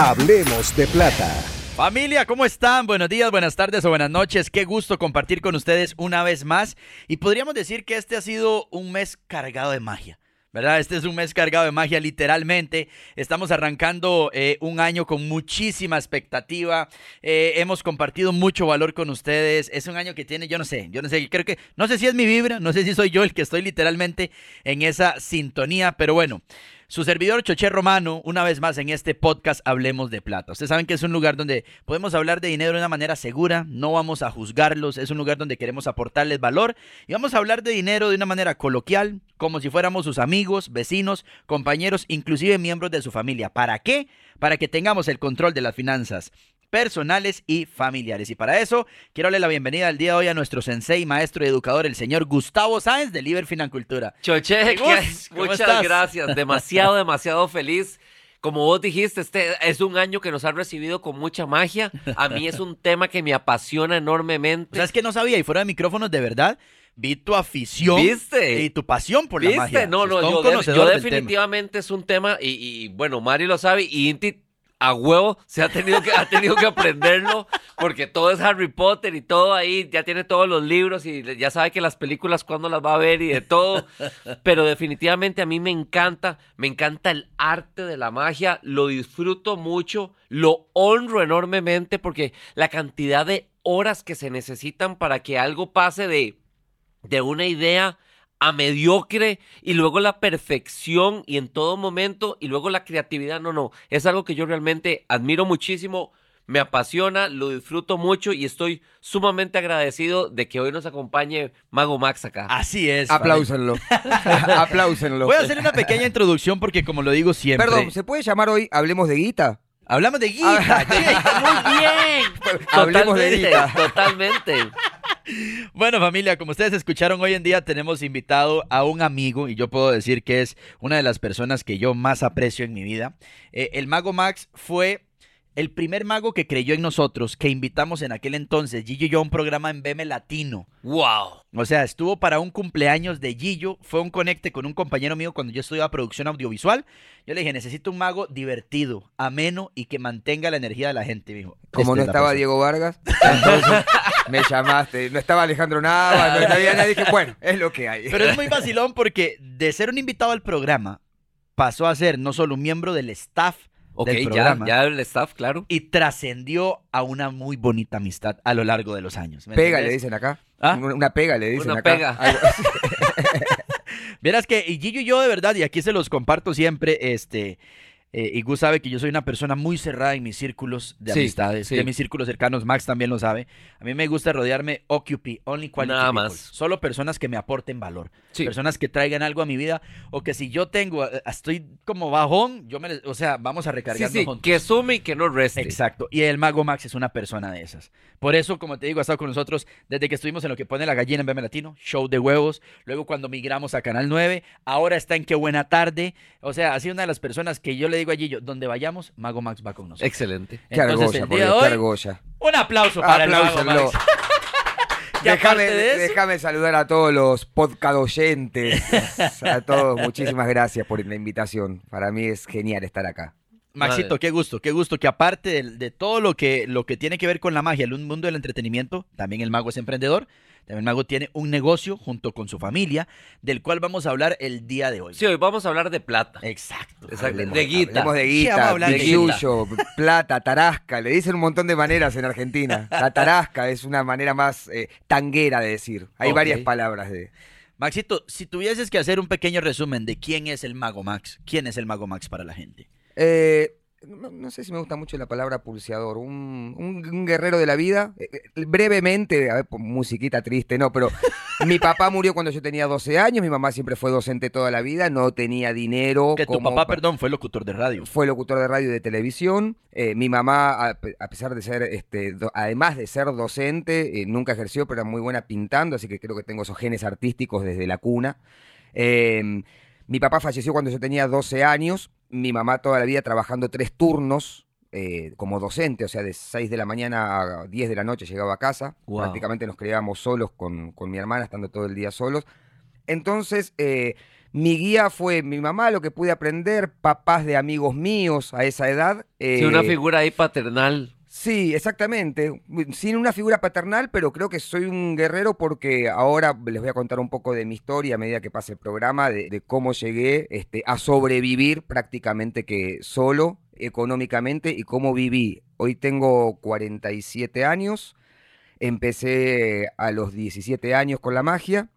Hablemos de plata. Familia, ¿cómo están? Buenos días, buenas tardes o buenas noches. Qué gusto compartir con ustedes una vez más. Y podríamos decir que este ha sido un mes cargado de magia. ¿verdad? Este es un mes cargado de magia, literalmente. Estamos arrancando eh, un año con muchísima expectativa. Eh, hemos compartido mucho valor con ustedes. Es un año que tiene, yo no sé, yo no sé, creo que, no sé si es mi vibra, no sé si soy yo el que estoy literalmente en esa sintonía, pero bueno. Su servidor Choché Romano, una vez más en este podcast Hablemos de Plata. Ustedes saben que es un lugar donde podemos hablar de dinero de una manera segura, no vamos a juzgarlos, es un lugar donde queremos aportarles valor y vamos a hablar de dinero de una manera coloquial, como si fuéramos sus amigos, vecinos, compañeros, inclusive miembros de su familia. ¿Para qué? Para que tengamos el control de las finanzas personales y familiares. Y para eso, quiero darle la bienvenida al día de hoy a nuestro sensei, maestro y educador, el señor Gustavo Sáenz de Liber Financultura. Choche, muchas gracias. Demasiado, demasiado feliz. Como vos dijiste, este es un año que nos ha recibido con mucha magia. A mí es un tema que me apasiona enormemente. ¿Sabes que no sabía? Y fuera de micrófonos, de verdad, vi tu afición ¿Viste? y tu pasión por la magia. No, no, yo, yo definitivamente es un tema, y, y, bueno, Mari lo sabe, y Inti a huevo se ha tenido que, ha tenido que aprenderlo porque todo es Harry Potter y todo ahí, ya tiene todos los libros y ya sabe que las películas cuando las va a ver y de todo. Pero definitivamente a mí me encanta, me encanta el arte de la magia, lo disfruto mucho, lo honro enormemente porque la cantidad de horas que se necesitan para que algo pase de, de una idea a mediocre y luego la perfección y en todo momento y luego la creatividad. No, no, es algo que yo realmente admiro muchísimo, me apasiona, lo disfruto mucho y estoy sumamente agradecido de que hoy nos acompañe Mago Max acá. Así es. Apláusenlo. Apláusenlo. Voy a hacer una pequeña introducción porque como lo digo siempre. Perdón, ¿se puede llamar hoy Hablemos de Guita? Hablamos de guita. Muy bien. Hablemos de guita. Totalmente. Bueno familia, como ustedes escucharon hoy en día tenemos invitado a un amigo y yo puedo decir que es una de las personas que yo más aprecio en mi vida. Eh, el mago Max fue el primer mago que creyó en nosotros, que invitamos en aquel entonces, Gillo y yo, a un programa en BM Latino. ¡Wow! O sea, estuvo para un cumpleaños de Gillo, fue un conecte con un compañero mío cuando yo estudiaba producción audiovisual. Yo le dije, necesito un mago divertido, ameno y que mantenga la energía de la gente, mijo. Como no estaba Diego Vargas, entonces me llamaste. No estaba Alejandro Nava, no había nadie. Dije, bueno, es lo que hay. Pero es muy vacilón porque de ser un invitado al programa, pasó a ser no solo un miembro del staff, Ok, del ya, programa. ya el staff, claro. Y trascendió a una muy bonita amistad a lo largo de los años. ¿me Pega, le dicen acá. ¿Ah? Una pega, le dicen Una acá. pega. Verás que y Gillo y yo de verdad, y aquí se los comparto siempre, este, eh, y Gus sabe que yo soy una persona muy cerrada en mis círculos de Sí, amistades, sí. de mis círculos cercanos, Max también lo sabe. A mí me gusta rodearme OQP, Only Quality Nada People. más. Solo personas que me aporten valor, Sí. personas que traigan algo a mi vida, o que si yo tengo, estoy como bajón, yo me, o sea, vamos a juntos. que sume y que no reste. Exacto. Y el Mago Max es una persona de esas. Por eso, como te digo, ha estado con nosotros desde que estuvimos en lo que pone la gallina en BM Latino, show de huevos. Luego cuando migramos a Canal 9, ahora está en Qué Buena Tarde. O sea, ha sido una de las personas que yo le digo a Gillo, donde vayamos, Mago Max va con nosotros. Excelente. Qué Entonces, argolla, el por día de qué argolla. un aplauso para el Mago Apláusenlo. Max. Déjame, de eso- déjame saludar a todos los podcast oyentes. A todos, muchísimas gracias por la invitación. Para mí es genial estar acá. Maxito, Madre. qué gusto, qué gusto que aparte de, de todo lo que, lo que tiene que ver con la magia, el mundo del entretenimiento, también el mago es emprendedor, también el mago tiene un negocio junto con su familia, del cual vamos a hablar el día de hoy. Sí, hoy vamos a hablar de plata. Exacto. Exacto. Hablemos- De guita. hablemos de guita, de yuyo, plata, tarasca. Le dicen un montón de maneras en Argentina. La tarasca es una manera más eh, tanguera de decir. Hay varias palabras de... Maxito, si tuvieses que hacer un pequeño resumen de quién es el mago Max, ¿quién es el mago Max para la gente? Eh, no, no sé si me gusta mucho la palabra pulseador. Un, un- un guerrero de la vida. Eh, eh, brevemente, a ver, pues, musiquita triste, no, pero mi papá murió cuando yo tenía 12 años. Mi mamá siempre fue docente toda la vida. No tenía dinero. Que tu papá, pa- perdón, fue locutor de radio. Fue locutor de radio y de televisión. Eh, mi mamá, a, pe- a pesar de ser, este, do- además de ser docente, nunca ejerció, pero era muy buena pintando, así que creo que tengo esos genes artísticos desde la cuna. Eh, mi papá falleció cuando yo tenía 12 años. Mi mamá toda la vida trabajando tres turnos eh, como docente, o sea, de 6 de la mañana a 10 de la noche llegaba a casa. Wow. Prácticamente nos criábamos solos con, con mi hermana, estando todo el día solos. Entonces, eh, mi guía fue mi mamá, lo que pude aprender, papás de amigos míos a esa edad. Sí, una eh, figura ahí paternal. Sí, exactamente. Sin una figura paternal, pero creo que soy un guerrero porque ahora les voy a contar un poco de mi historia a medida que pase el programa, de, cómo llegué este, a sobrevivir prácticamente que solo económicamente y cómo viví. Hoy tengo 47 años, empecé a los 17 años con la magia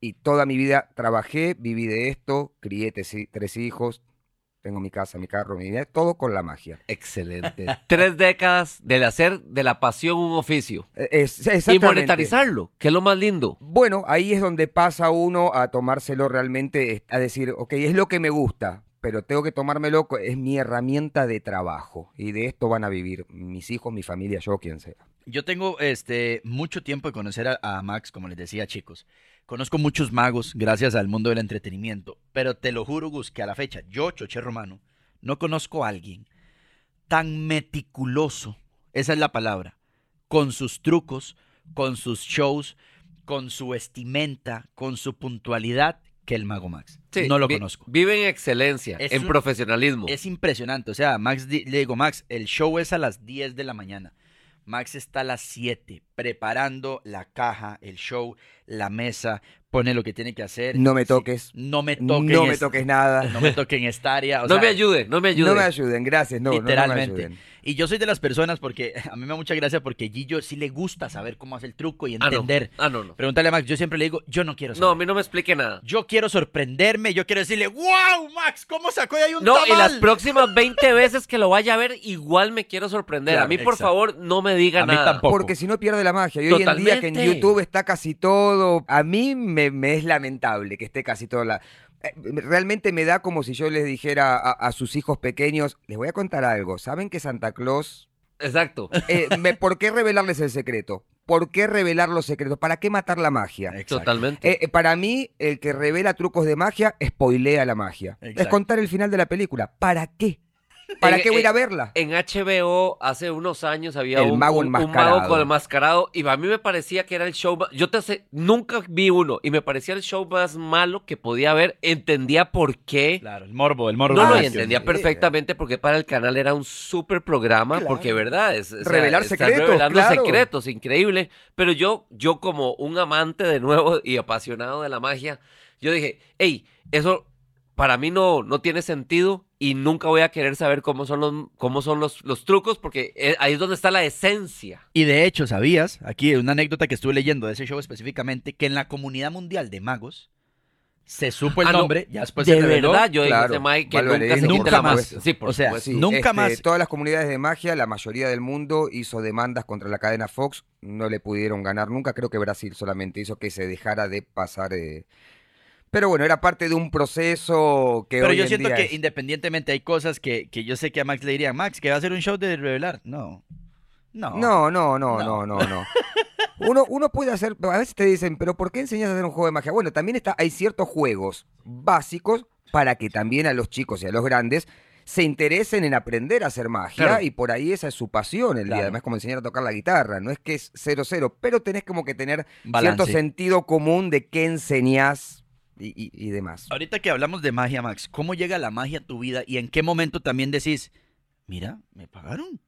y toda mi vida trabajé, viví de esto, crié tres hijos, tengo mi casa, mi carro, mi vida, todo con la magia. Excelente. Tres décadas del hacer de la pasión un oficio. Eh, es- Y monetarizarlo, que es lo más lindo. Bueno, ahí es donde pasa uno a tomárselo realmente, a decir, ok, es lo que me gusta, pero tengo que tomármelo, es mi herramienta de trabajo. Y de esto van a vivir mis hijos, mi familia, yo, quien sea. Yo tengo este mucho tiempo de conocer a, a Max, como les decía, chicos. Conozco muchos magos gracias al mundo del entretenimiento, pero te lo juro, Gus, que a la fecha, yo, Choche Romano, no conozco a alguien tan meticuloso, esa es la palabra, con sus trucos, con sus shows, con su vestimenta, con su puntualidad, que el mago Max. Sí, no lo vi- conozco. Vive en excelencia, Es en un- profesionalismo. Es impresionante. O sea, Max le digo, Max, el show es a las 10 de la mañana. Max está a las 7 preparando la caja, el show, la mesa, pone lo que tiene que hacer. No me Sí, toques. no me No toquen. me es- toques nada. No me toquen esta área. o no sea, me ayude, no me ayude. No me ayuden, gracias. No, no, no me Literalmente. ayuden. Y yo soy de las personas porque a mí me da mucha gracia porque Gillo sí le gusta saber cómo hace el truco y ah, no. entender. Ah, no, no. Pregúntale a Max, yo siempre le digo, yo no quiero saber. No, a mí no me explique nada. Yo quiero sorprenderme, yo quiero decirle, wow, Max, ¿cómo sacó de ahí un No, y tamal?" las próximas 20 veces que lo vaya a ver, igual me quiero sorprender. Claro, a mí, por favor, no me diga A mí nada. tampoco. Porque si no pierde la magia. Y hoy en día que en. YouTube está casi todo, a mí me, me es lamentable que esté casi todo la... eh, Realmente me da como si yo les dijera a, a sus hijos pequeños, les voy a contar algo, ¿saben que Santa Claus... Exacto. eh, me- ¿Por qué revelarles el secreto? ¿Por qué revelar los secretos? ¿Para qué matar la magia? Exacto. Totalmente. Eh, para mí, el que revela trucos de magia, spoilea la magia. Es contar el final de la película. ¿Para qué? ¿Para En- qué voy a ir a en- verla? En HBO hace unos años había El un, mago un- un enmascarado. mago con enmascarado y a mí me parecía que era el show más- yo te sé, nunca vi uno y me parecía el show más malo que podía haber entendía por qué Claro, el morbo, el morbo. no lo sí, entendía perfectamente porque para el canal era un súper programa Claro. porque verdad es o sea, Revelar secretos, revelando claro. secretos increíble pero yo yo como un amante de nuevo y apasionado de la magia yo dije hey eso para mí no, no tiene sentido y nunca voy a querer saber cómo son los, cómo son los, los trucos porque eh, ahí es donde está la esencia. Y de hecho, ¿sabías? Aquí una anécdota que estuve leyendo de ese show específicamente, que en la comunidad mundial de magos se supo el Ah, no. nombre, ya después de se reveló. verdad, yo Claro, dije Mike que Valverde, nunca se nunca quite la más. Sí, por O sea, supuesto. Sí, Nunca este, más. Todas las comunidades de magia, la mayoría del mundo hizo demandas contra la cadena Fox, no le pudieron ganar nunca. Creo que Brasil solamente hizo que se dejara de pasar. eh. Pero bueno, era parte de un proceso que Pero hoy yo en siento día que es- independientemente hay cosas que, que yo sé que a Max le diría, Max, que va a hacer un show de revelar. No. No. No, no, no, No. no, no, no. Uno, uno puede hacer, a veces te dicen, pero ¿por qué enseñas a hacer un juego de magia? Bueno, también está, hay ciertos juegos básicos para que también a los chicos y a los grandes se interesen en aprender a hacer magia Claro. y por ahí esa es su pasión el Claro. día. Además, como enseñar a tocar la guitarra, no es que es cero cero, pero tenés como que tener Balance. cierto sentido común de qué enseñás y, y- y demás. Ahorita que hablamos de magia, Max, ¿cómo llega la magia a tu vida y en qué momento también decís, mira, me pagaron.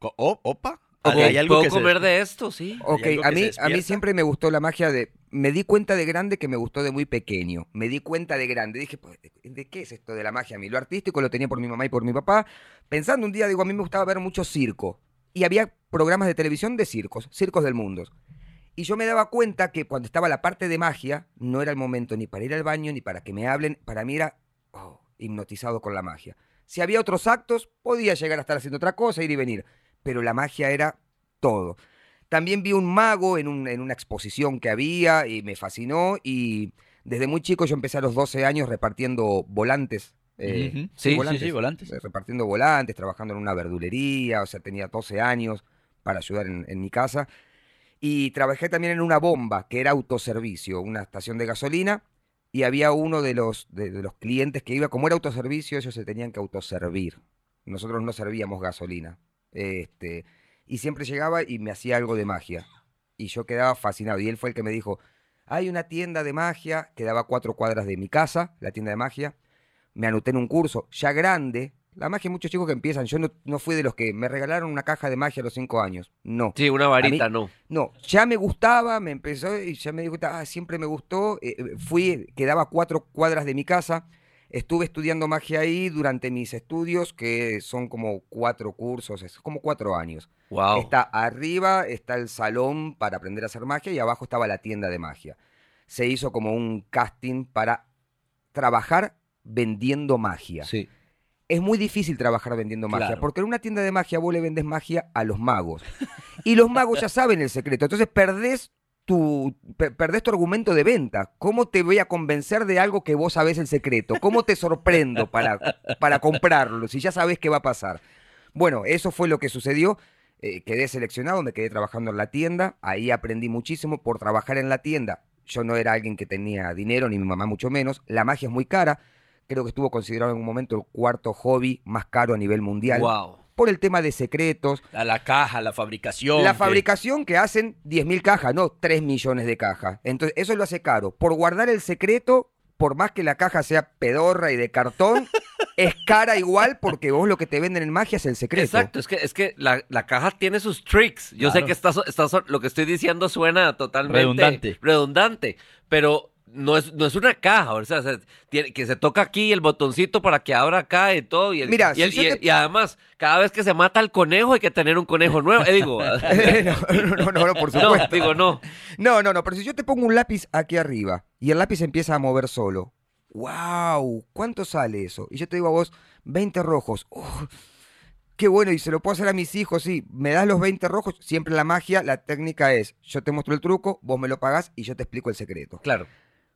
O- opa, Ok, hay algo Puedo que se- comer de esto, sí. Ok, a mí, a mí siempre me gustó la magia de... Me di cuenta de grande que me gustó de muy pequeño. Me di cuenta de grande. Dije, pues, ¿de qué es esto de la magia a mí? Lo artístico lo tenía por mi mamá y por mi papá. Pensando un día, digo, a mí me gustaba ver mucho circo. Y había programas de televisión de circos, circos del mundo. Y yo me daba cuenta que cuando estaba la parte de magia, no era el momento ni para ir al baño, ni para que me hablen. Para mí era oh, hipnotizado con la magia. Si había otros actos, podía llegar a estar haciendo otra cosa, ir y venir. Pero la magia era todo. También vi un mago en, un- en una exposición que había y me fascinó. Y desde muy chico yo empecé a los 12 años repartiendo volantes. eh, sí, sí, sí, sí, volantes. eh, repartiendo volantes, trabajando en una verdulería, o sea, tenía 12 años para ayudar en, en mi casa. Y trabajé también en una bomba, que era autoservicio, una estación de gasolina, y había uno de los, de, los clientes que iba, como era autoservicio, ellos se tenían que autoservir. Nosotros no servíamos gasolina. Este, y siempre llegaba y me hacía algo de magia. Y yo quedaba fascinado. Y él fue el que me dijo, hay una tienda de magia, quedaba a cuatro cuadras de mi casa, la tienda de magia. Me anoté en un curso ya grande. La magia hay muchos chicos que empiezan. Yo no, no fui de los que me regalaron una caja de magia a los cinco años. No. Sí, una varita, no. No, ya me gustaba, me empezó y ya me dijo, ah, siempre me gustó. eh, eh, fui, quedaba cuatro cuadras de mi casa. Estuve estudiando magia ahí durante mis estudios, que son como cuatro cursos, es como cuatro años. Wow. Está arriba, está el salón para aprender a hacer magia y abajo estaba la tienda de magia. Se hizo como un casting para trabajar vendiendo magia. Sí. Es muy difícil trabajar vendiendo magia, Claro. porque en una tienda de magia vos le vendes magia a los magos. Y los magos ya saben el secreto. Entonces perdés tu, pe- perdés tu argumento de venta. ¿Cómo te voy a convencer de algo que vos sabés el secreto? ¿Cómo te sorprendo para, para comprarlo si ya sabés qué va a pasar? Bueno, eso fue lo que sucedió. Eh, quedé seleccionado, me quedé trabajando en la tienda. Ahí aprendí muchísimo por trabajar en la tienda. Yo no era alguien que tenía dinero, ni mi mamá mucho menos. La magia es muy cara. Creo que estuvo considerado en un momento el cuarto hobby más caro a nivel mundial. Wow. Por el tema de secretos. A la caja, la fabricación. La que- fabricación que hacen 10.000 cajas, no 3 millones de cajas. Entonces, eso lo hace caro. Por guardar el secreto, por más que la caja sea pedorra y de cartón, es cara igual porque vos lo que te venden en magia es el secreto. Exacto, es que, es que la, la caja tiene sus tricks. Yo sé que estás, estás- lo que estoy diciendo suena totalmente Redundante. redundante, pero no es, no es una caja, o sea, se- tiene- que se toca aquí el botoncito para que abra acá y todo. Y, el- Mira, y, el- además, cada vez que se mata el conejo hay que tener un conejo nuevo. Eh, digo, no, no, no, no, por no, supuesto. digo, no. No, no, no, pero si yo te pongo un lápiz aquí arriba y el lápiz empieza a mover solo. ¡Wow! ¿Cuánto sale eso? Y yo te digo a vos, 20 rojos. ¡Oh! qué bueno, y se lo puedo hacer a mis hijos, sí. Me das los 20 rojos. Siempre la magia, la técnica es, yo te muestro el truco, vos me lo pagás y yo te explico el secreto. Claro.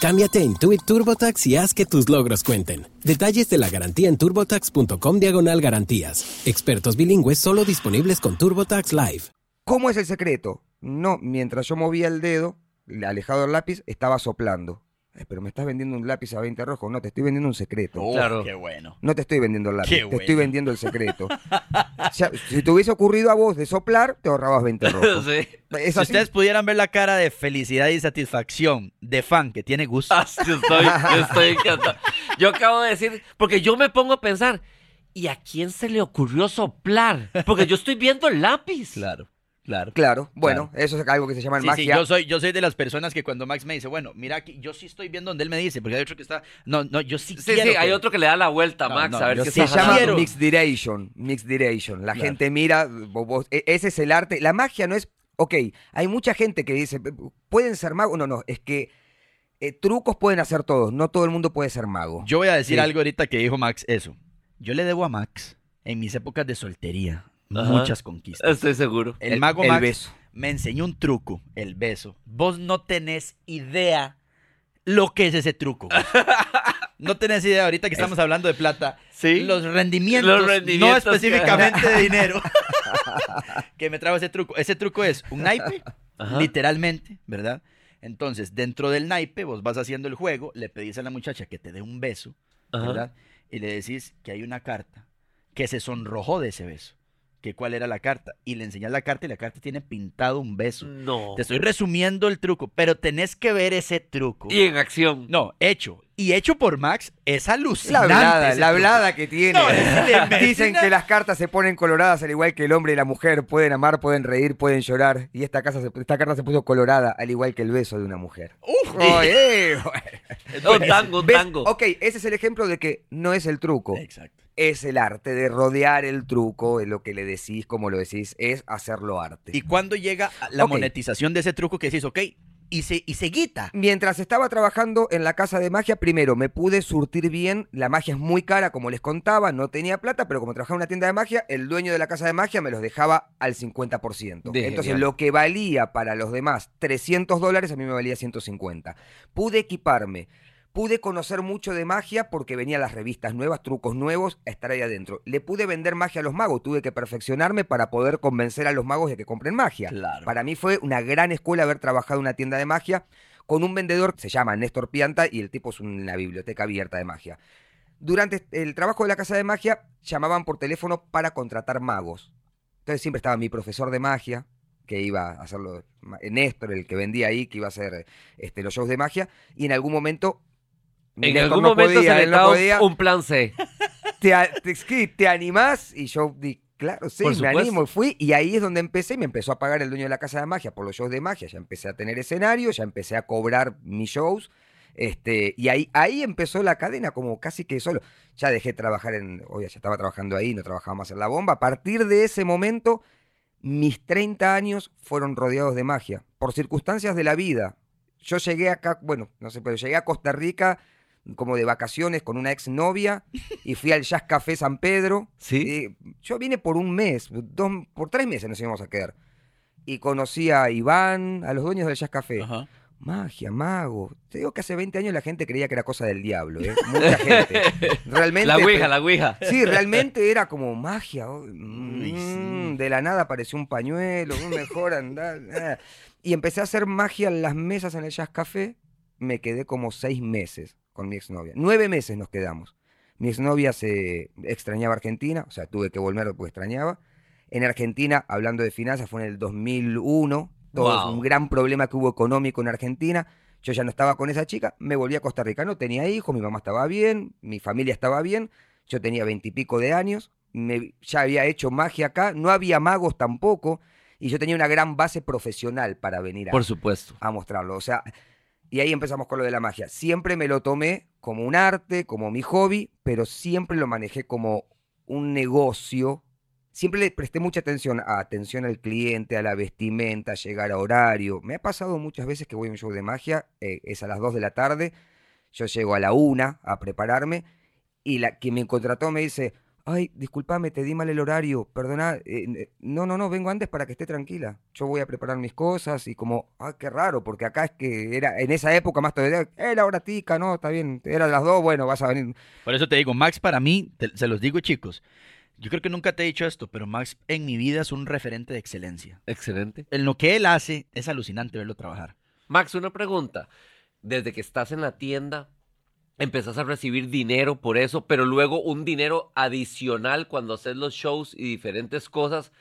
Cámbiate a Intuit TurboTax y haz que tus logros cuenten. Detalles de la garantía en turbotax.com diagonal garantías. Expertos bilingües solo disponibles con TurboTax Live. ¿Cómo es el secreto? No, mientras yo movía el dedo, alejado del lápiz, estaba soplando. Pero me estás vendiendo un lápiz a 20 rojos. No, te estoy vendiendo un secreto. Oh, Claro. Qué bueno. No te estoy vendiendo el lápiz, Qué te bueno. estoy vendiendo el secreto. O sea, si te hubiese ocurrido a vos de soplar, te ahorrabas 20 rojos. Sí. Es Si así. ustedes pudieran ver la cara de felicidad y satisfacción de fan que tiene gusto. Ah, estoy encantado. Yo acabo de decir, porque yo me pongo a pensar, ¿y a quién se le ocurrió soplar? Porque yo estoy viendo el lápiz. Claro, claro. Claro, bueno, eso es algo que se llama en Sí, sí, magia. yo soy, yo soy de las personas que cuando Max me dice, bueno, mira aquí, yo sí estoy viendo donde él me dice, porque hay otro que está, no, no, yo sí, Sí, quiero sí, hay otro que le da la vuelta a No, Max no, a ver qué se llama quiero. mixed direction, mixed direction. La Claro. gente mira, vos- vos- e- ese es el arte. La magia no es, ok, hay mucha gente que dice, pueden ser magos, no, no, es que eh, trucos pueden hacer todos, no todo el mundo puede ser mago. Yo voy a decir Sí. algo ahorita que dijo Max, eso. Yo le debo a Max, en mis épocas de soltería, Ajá. muchas conquistas. Estoy seguro. El, mago el Max beso. me enseñó un truco, el beso. Vos no tenés idea lo que es ese truco. no tenés idea, ahorita que estamos hablando de plata, Sí. los rendimientos, Los no que- específicamente de dinero, que me trajo ese truco. Ese truco es un naipe, Ajá. literalmente, ¿verdad? Entonces, dentro del naipe, vos vas haciendo el juego, le pedís a la muchacha que te dé un beso, Ajá. ¿verdad? Y le decís que hay una carta que se sonrojó de ese beso. Que cuál era la carta. Y le enseñas la carta y la carta tiene pintado un beso. No. Te estoy resumiendo el truco, pero tenés que ver ese truco. Y en acción. No, hecho. Y hecho por Max es La alucinante. hablada, ese la hablada que tiene. No, Dicen que las cartas se ponen coloradas al igual que el hombre y la mujer. Pueden amar, pueden reír, pueden llorar. Y esta, casa se- esta carta se puso colorada al igual que el beso de una mujer. Uf, Oye, Un tango, tango. Ok, ese es el ejemplo de que no es el truco. Exacto. Es el arte de rodear el truco, es lo que le decís, como lo decís, es hacerlo arte. ¿Y cuándo llega la monetización de ese truco que decís, ok, y se, y se guita? Mientras estaba trabajando en la casa de magia, primero me pude surtir bien. La magia es muy cara, como les contaba, no tenía plata, pero como trabajaba en una tienda de magia, el dueño de la casa de magia me los dejaba al 50%. De Entonces, genial. lo que valía para los demás 300 dólares, a mí me valía 150. Pude equiparme. Pude conocer mucho de magia porque venían las revistas nuevas, trucos nuevos, a estar ahí adentro. Le pude vender magia a los magos, tuve que perfeccionarme para poder convencer a los magos de que compren magia. Claro. Para mí fue una gran escuela haber trabajado en una tienda de magia con un vendedor se llama Néstor Pianta y el tipo es una biblioteca abierta de magia. Durante el trabajo de la casa de magia llamaban por teléfono para contratar magos. Entonces siempre estaba mi profesor de magia, que iba a hacerlo, Néstor, el que vendía ahí, que iba a hacer este, los shows de magia, y en algún momento... En algún momento podía, se le no podía, un plan C. te, te, ¿te animás? Y yo di, claro, sí, me animo. Fui y ahí es donde empecé. Me empezó a pagar el dueño de la casa de magia por los shows de magia. Ya empecé a tener escenario, ya empecé a cobrar mis shows. Este, y ahí, ahí empezó la cadena como casi que solo. Ya dejé de trabajar en, oye, ya estaba trabajando ahí, no trabajaba más en la bomba. A partir de ese momento, mis 30 años fueron rodeados de magia. Por circunstancias de la vida. Yo llegué acá, bueno, no sé, pero llegué a Costa Rica como de vacaciones con una exnovia y fui al Jazz Café San Pedro. Sí. Yo vine por un mes, dos, por tres meses nos íbamos a quedar. Y conocí a Iván, a los dueños del Jazz Café. Ajá. Magia, mago. Te digo que hace 20 años la gente creía que era cosa del diablo, ¿eh? Mucha gente. Realmente. La ouija, la ouija. Sí, realmente era como magia. oh, mm. De la nada apareció un pañuelo, un mejor andar. Y empecé a hacer magia en las mesas en el Jazz Café. Me quedé como seis meses con mi exnovia. Nueve meses nos quedamos. Mi exnovia se extrañaba Argentina, o sea, tuve que volver porque extrañaba. En Argentina, hablando de finanzas, fue en el 2001. Todo Wow. un gran problema que hubo económico en Argentina. Yo ya no estaba con esa chica, me volví a Costa Rica. No tenía hijos, mi mamá estaba bien, mi familia estaba bien. Yo tenía veintipico de años, me- ya había hecho magia acá, no había magos tampoco, y yo tenía una gran base profesional para venir a, Por supuesto. a mostrarlo. O sea, y ahí empezamos con lo de la magia. Siempre me lo tomé como un arte, como mi hobby, pero siempre lo manejé como un negocio. Siempre le presté mucha atención a atención al cliente, a la vestimenta, a llegar a horario. Me ha pasado muchas veces que voy a un show de magia, eh, es a las 2 de la tarde, yo llego a la 1 a prepararme y la que me contrató me dice, ay, discúlpame, te di mal el horario, perdona, eh, eh, no, no, no, vengo antes para que esté tranquila. Yo voy a preparar mis cosas y como, ah, qué raro, porque acá es que era, en esa época más todavía, era hora tica, no, está bien, era las dos, bueno, vas a venir. Por eso te digo, Max para mí, te- se los digo chicos, yo creo que nunca te he dicho esto, pero Max en mi vida es un referente de excelencia. Excelente. En lo que él hace es alucinante verlo trabajar. Max, una pregunta. Desde que estás en la tienda, empezás a recibir dinero por eso, pero luego un dinero adicional cuando haces los shows y diferentes cosas.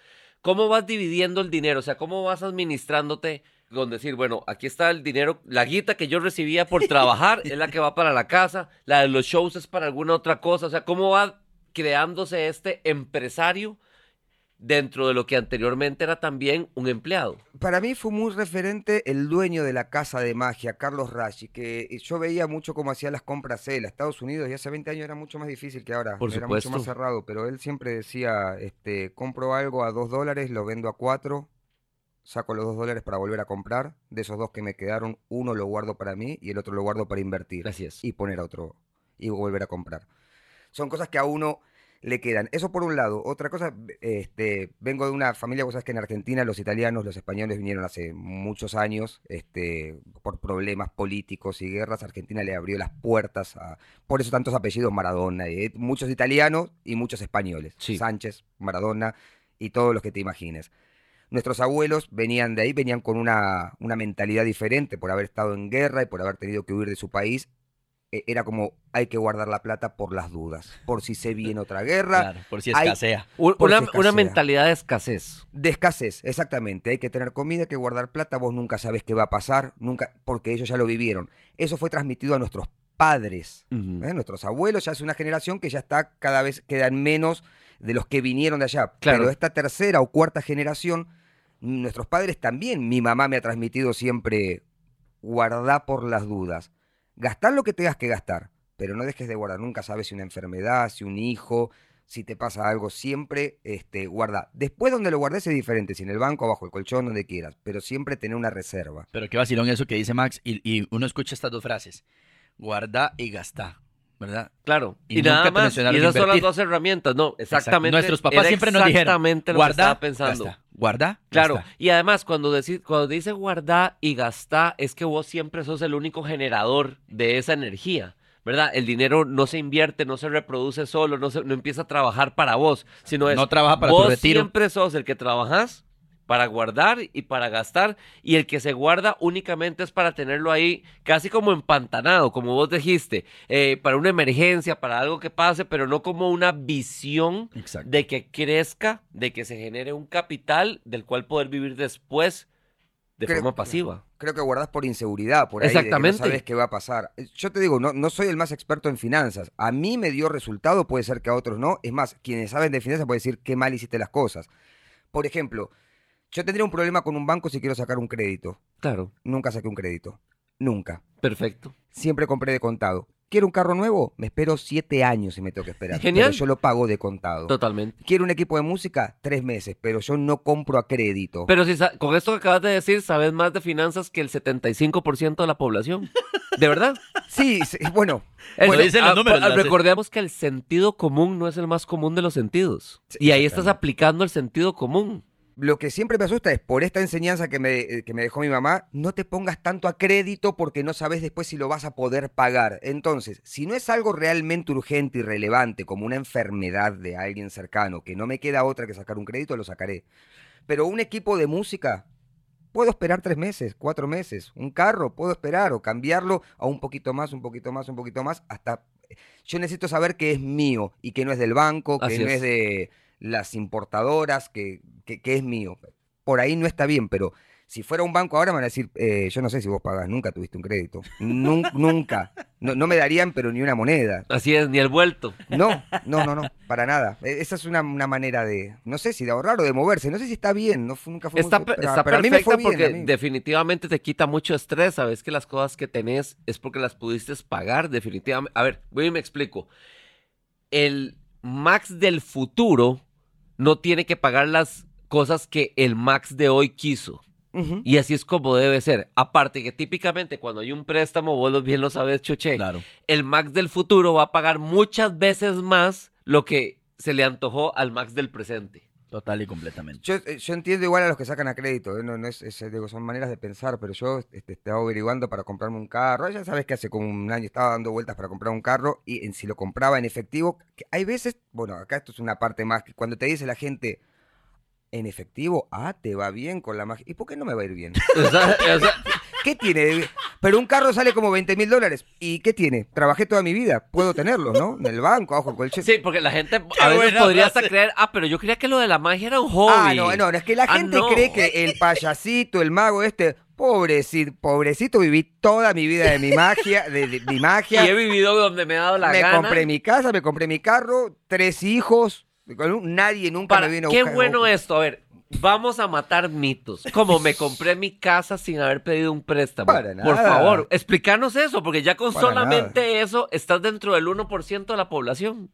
¿Cómo vas dividiendo el dinero? O sea, ¿cómo vas administrándote con decir, bueno, aquí está el dinero, la guita que yo recibía por trabajar es la que va para la casa, la de los shows es para alguna otra cosa? O sea, ¿cómo va creándose este empresario dentro de lo que anteriormente era también un empleado? Para mí fue muy referente el dueño de la casa de magia, Carlos Rashi, que yo veía mucho cómo hacía las compras él. A Estados Unidos y hace 20 años era mucho más difícil que ahora. Por era mucho más cerrado, pero él siempre decía, este, compro algo a 2 dólares, lo vendo a 4, saco los 2 dólares para volver a comprar. De esos dos que me quedaron, uno lo guardo para mí y el otro lo guardo para invertir. Gracias. Y poner a otro, y volver a comprar. Son cosas que a uno le quedan. Eso por un lado. Otra cosa, este, vengo de una familia, vos sabés que en Argentina los italianos, los españoles vinieron hace muchos años, este, por problemas políticos y guerras. Argentina le abrió las puertas a, por eso tantos apellidos Maradona, eh, muchos italianos y muchos españoles. Sí. Sánchez, Maradona y todos los que te imagines. Nuestros abuelos venían de ahí, venían con una, una mentalidad diferente por haber estado en guerra y por haber tenido que huir de su país. E- Era como, hay que guardar la plata por las dudas, por si se viene otra guerra. Claro, por si Hay- escasea. Por Una, una mentalidad de escasez. De escasez, exactamente. Hay que tener comida, hay que guardar plata, vos nunca sabes qué va a pasar, nunca, porque ellos ya lo vivieron. Eso fue transmitido a nuestros padres. ¿eh? Nuestros abuelos ya es una generación que ya está cada vez quedan menos de los que vinieron de allá. Claro. Pero esta tercera o cuarta generación, nuestros padres también, mi mamá me ha transmitido siempre, guardá por las dudas. Gastar lo que tengas que gastar, pero no dejes de guardar. Nunca sabes si una enfermedad, si un hijo, si te pasa algo, siempre este, guarda. Después donde lo guardes es diferente, si en el banco, abajo el colchón, donde quieras, pero siempre tener una reserva. Pero qué vacilón eso que dice Max. Y, y uno escucha estas dos frases. Guarda y gasta. ¿Verdad? Claro. Y Y, nada más. Y esas son las dos herramientas. No, exactamente. Nuestros papás siempre nos dijeron. Exactamente lo que Guarda, estaba pensando. gasta. Guarda, Claro, y además cuando, deci- cuando dice guardar y gastar, es que vos siempre sos el único generador de esa energía, ¿verdad? El dinero no se invierte, no se reproduce solo, no, se- no empieza a trabajar para vos, sino es No trabaja para tu vos retiro. siempre sos el que trabajas para guardar y para gastar, y el que se guarda únicamente es para tenerlo ahí casi como empantanado, como vos dijiste, eh, para una emergencia, para algo que pase, pero no como una visión Exacto. de que crezca, de que se genere un capital del cual poder vivir después de Creo- forma pasiva. Creo que guardás por inseguridad, por ahí, de que Exactamente. no sabes qué va a pasar. Yo te digo, no, no soy el más experto en finanzas. A mí me dio resultado, puede ser que a otros no. Es más, quienes saben de finanzas pueden decir qué mal hiciste las cosas. Por ejemplo, yo tendría un problema con un banco si quiero sacar un crédito. Claro, Nunca saqué un crédito. Nunca. perfecto. Siempre compré de contado. ¿Quiero un carro nuevo? Me espero siete años y me tengo que esperar. Genial. Pero yo lo pago de contado. Totalmente. ¿Quiero un equipo de música? Tres meses, pero yo no compro a crédito. Pero si con esto que acabas de decir, sabes más de finanzas que el 75% de la población. ¿De verdad? Sí, sí, bueno. Eso, Lo dicen los ah, números, ah, recordemos que el sentido común no es el más común de los sentidos. Sí, Y ahí estás aplicando el sentido común. Lo que siempre me asusta es por esta enseñanza que me, eh, que me dejó mi mamá, no te pongas tanto a crédito porque no sabes después si lo vas a poder pagar. Entonces, si no es algo realmente urgente y relevante, como una enfermedad de alguien cercano, que no me queda otra que sacar un crédito, lo sacaré. Pero un equipo de música, puedo esperar tres meses, cuatro meses. Un carro, puedo esperar o cambiarlo a un poquito más, un poquito más, un poquito más, hasta... Yo necesito saber que es mío y que no es del banco, que Así no es. es de las importadoras, que, que, que es mío. Por ahí no está bien, pero si fuera un banco ahora me van a decir, eh, yo no sé si vos pagás, nunca tuviste un crédito. Nun- nunca. No, no me darían, pero ni una moneda. Así es, ni el vuelto. No, no, no, no, para nada. E- Esa es una, una manera de, no sé si de ahorrar o de moverse. No sé si está bien, no nunca fue muy- Está, pero- está pero a mí me fue bien. porque a mí. definitivamente te quita mucho estrés. Sabes que las cosas que tenés es porque las pudiste pagar definitivamente. A ver, voy y me explico. El Max del futuro no tiene que pagar las cosas que el Max de hoy quiso. Y así es como debe ser. Aparte que típicamente cuando hay un préstamo, vos lo- bien lo sabes, Choche, Claro. el Max del futuro va a pagar muchas veces más lo que se le antojó al Max del presente. Total y completamente. Yo, eh, yo entiendo igual a los que sacan a crédito, ¿eh? no, no es, es, eh, digo, son maneras de pensar, pero yo este, estaba averiguando para comprarme un carro. Ya sabes que hace como un año estaba dando vueltas para comprar un carro y en, si lo compraba en efectivo, que hay veces, bueno, acá esto es una parte más, que cuando te dice la gente en efectivo, ah, te va bien con la magia. ¿Y por qué no me va a ir bien? O sea, o sea, ¿Qué tiene? Pero un carro sale como 20 mil dólares. ¿Y qué tiene? Trabajé toda mi vida. Puedo tenerlo, ¿no? En el banco, abajo el colchón. sí, porque la gente a veces podría hasta creer, ah, pero yo creía que lo de la magia era un hobby. Ah, no, no, no, es que la Ah, gente no. cree que el payasito, el mago este, pobrecito, pobrecito, viví toda mi vida de mi magia, de, de mi Y magia. he vivido donde me ha dado la me gana. compré mi casa, me compré mi carro, tres hijos, nadie nunca Para- me vino a qué buscar. bueno esto, a ver. Vamos a matar mitos. Como me compré mi casa sin haber pedido un préstamo. Para Por nada. favor, explícanos eso, porque ya con Para solamente eso estás dentro del 1% de la población.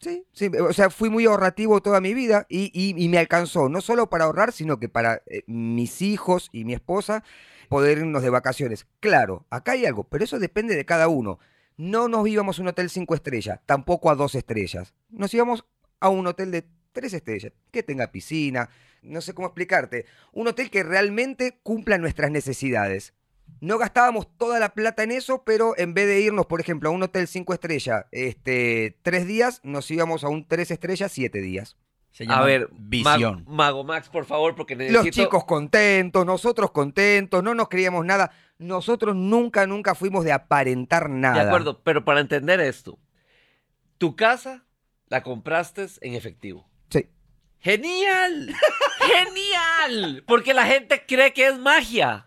Sí, sí, o sea, fui muy ahorrativo toda mi vida y, y- y me alcanzó, no solo para ahorrar, sino que para eh, mis hijos y mi esposa poder irnos de vacaciones. Claro, acá hay algo, pero eso depende de cada uno. No nos íbamos a un hotel cinco estrellas, tampoco a dos estrellas. Nos íbamos a un hotel de tres estrellas, que tenga piscina, no sé cómo explicarte. Un hotel que realmente cumpla nuestras necesidades. No gastábamos toda la plata en eso, pero en vez de irnos, por ejemplo, a un hotel cinco estrellas, este, tres días, nos íbamos a un tres estrellas, siete días. Se llama A ver, visión. Mago, Mago Max, por favor, porque necesito... Los chicos contentos, nosotros contentos, no nos creíamos nada. Nosotros nunca, nunca fuimos de aparentar nada. De acuerdo, pero para entender esto, tu casa la compraste en efectivo. ¡Genial! ¡Genial! Porque la gente cree que es magia.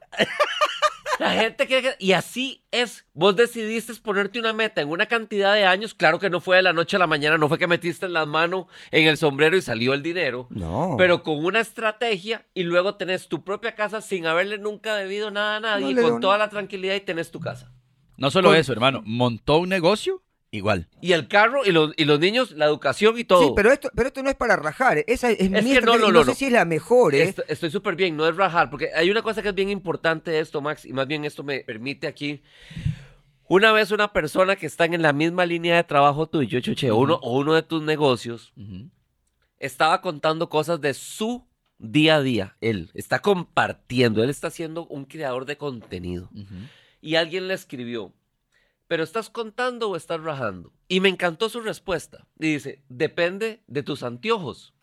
La gente cree que... Y así es. Vos decidiste ponerte una meta en una cantidad de años. Claro que no fue de la noche a la mañana, no fue que metiste las manos en el sombrero y salió el dinero. No. Pero con una estrategia y luego tenés tu propia casa sin haberle nunca debido nada a nadie, No le con toda la tranquilidad y tenés tu casa. No solo eso, hermano. Montó un negocio igual. Y el carro y los, y los niños, la educación y todo. Sí, pero esto, pero esto no es para rajar. ¿eh? Esa es, mi que no, estrategia, no, y no, no, no. sé si es la mejor, ¿eh? Esto- estoy súper bien, no es rajar, porque hay una cosa que es bien importante de esto, Max, y más bien esto me permite aquí. Una vez una persona que está en la misma línea de trabajo tuyo, Chuche, o uno, o uno de tus negocios, estaba contando cosas de su día a día. Él está compartiendo, él está siendo un creador de contenido. Y alguien le escribió, ¿pero estás contando o estás rajando? Y me encantó su respuesta. Y dice, depende de tus anteojos.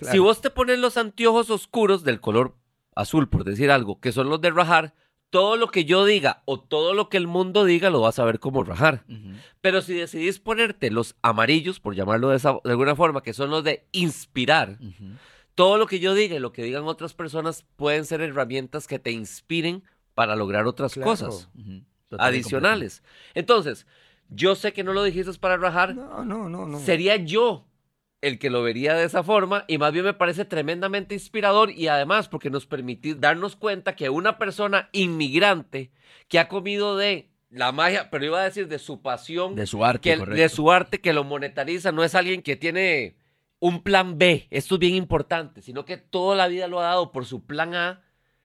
Si vos te pones los anteojos oscuros del color azul, por decir algo, que son los de rajar, todo lo que yo diga o todo lo que el mundo diga lo vas a ver como rajar. Pero si decidís ponerte los amarillos, por llamarlo de, esa- de alguna forma, que son los de inspirar, todo lo que yo diga y lo que digan otras personas pueden ser herramientas que te inspiren para lograr otras Claro. cosas adicionales. Entonces, yo sé que no lo dijiste para rajar, No, no, no, no. sería yo el que lo vería de esa forma y más bien me parece tremendamente inspirador y además porque nos permite darnos cuenta que una persona inmigrante que ha comido de la magia, pero iba a decir de su pasión, De su arte, que, de su arte que lo monetariza, no es alguien que tiene un plan B, esto es bien importante, sino que toda la vida lo ha dado por su plan A.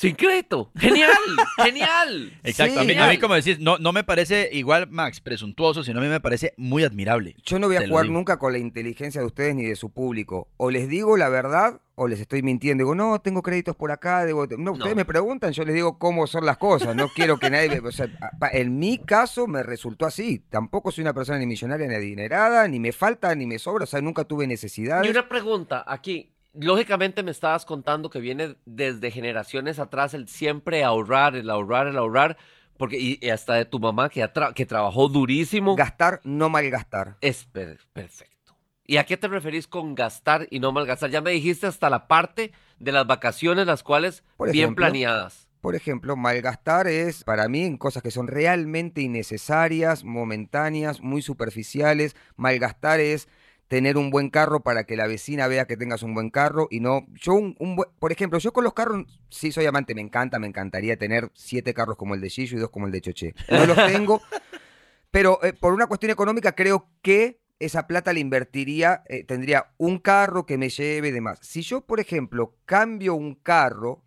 sin crédito. ¡Genial! ¡Genial! Exacto. Sí, a, mí, a genial. mí, como decís, no, no me parece igual, Max, presuntuoso, sino a mí me parece muy admirable. Yo no voy a Te jugar nunca con la inteligencia de ustedes ni de su público. O les digo la verdad o les estoy mintiendo. Digo, no, tengo créditos por acá. Digo, no, ustedes No. me preguntan, yo les digo cómo son las cosas. No quiero que nadie... me- o sea, en mi caso me resultó así. Tampoco soy una persona ni millonaria ni adinerada, ni me falta, ni me sobra. O sea, nunca tuve necesidades. Y una pregunta aquí. Lógicamente me estabas contando que viene desde generaciones atrás el siempre ahorrar, el ahorrar, el ahorrar, porque y, y hasta de tu mamá que, tra- que trabajó durísimo. Gastar, no malgastar. es per- perfecto. ¿Y a qué te referís con gastar y no malgastar? Ya me dijiste hasta la parte de las vacaciones, las cuales Por bien ejemplo. planeadas. Por ejemplo, malgastar es para mí en cosas que son realmente innecesarias, momentáneas, muy superficiales. Malgastar es tener un buen carro para que la vecina vea que tengas un buen carro y no yo un, un buen- por ejemplo yo con los carros sí soy amante me encanta me encantaría tener siete carros como el de Gillo y dos como el de Choché no los tengo pero eh, por una cuestión económica creo que esa plata la invertiría eh, tendría un carro que me lleve y demás si yo por ejemplo cambio un carro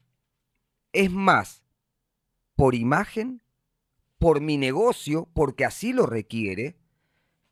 es más por imagen, por mi negocio, porque así lo requiere,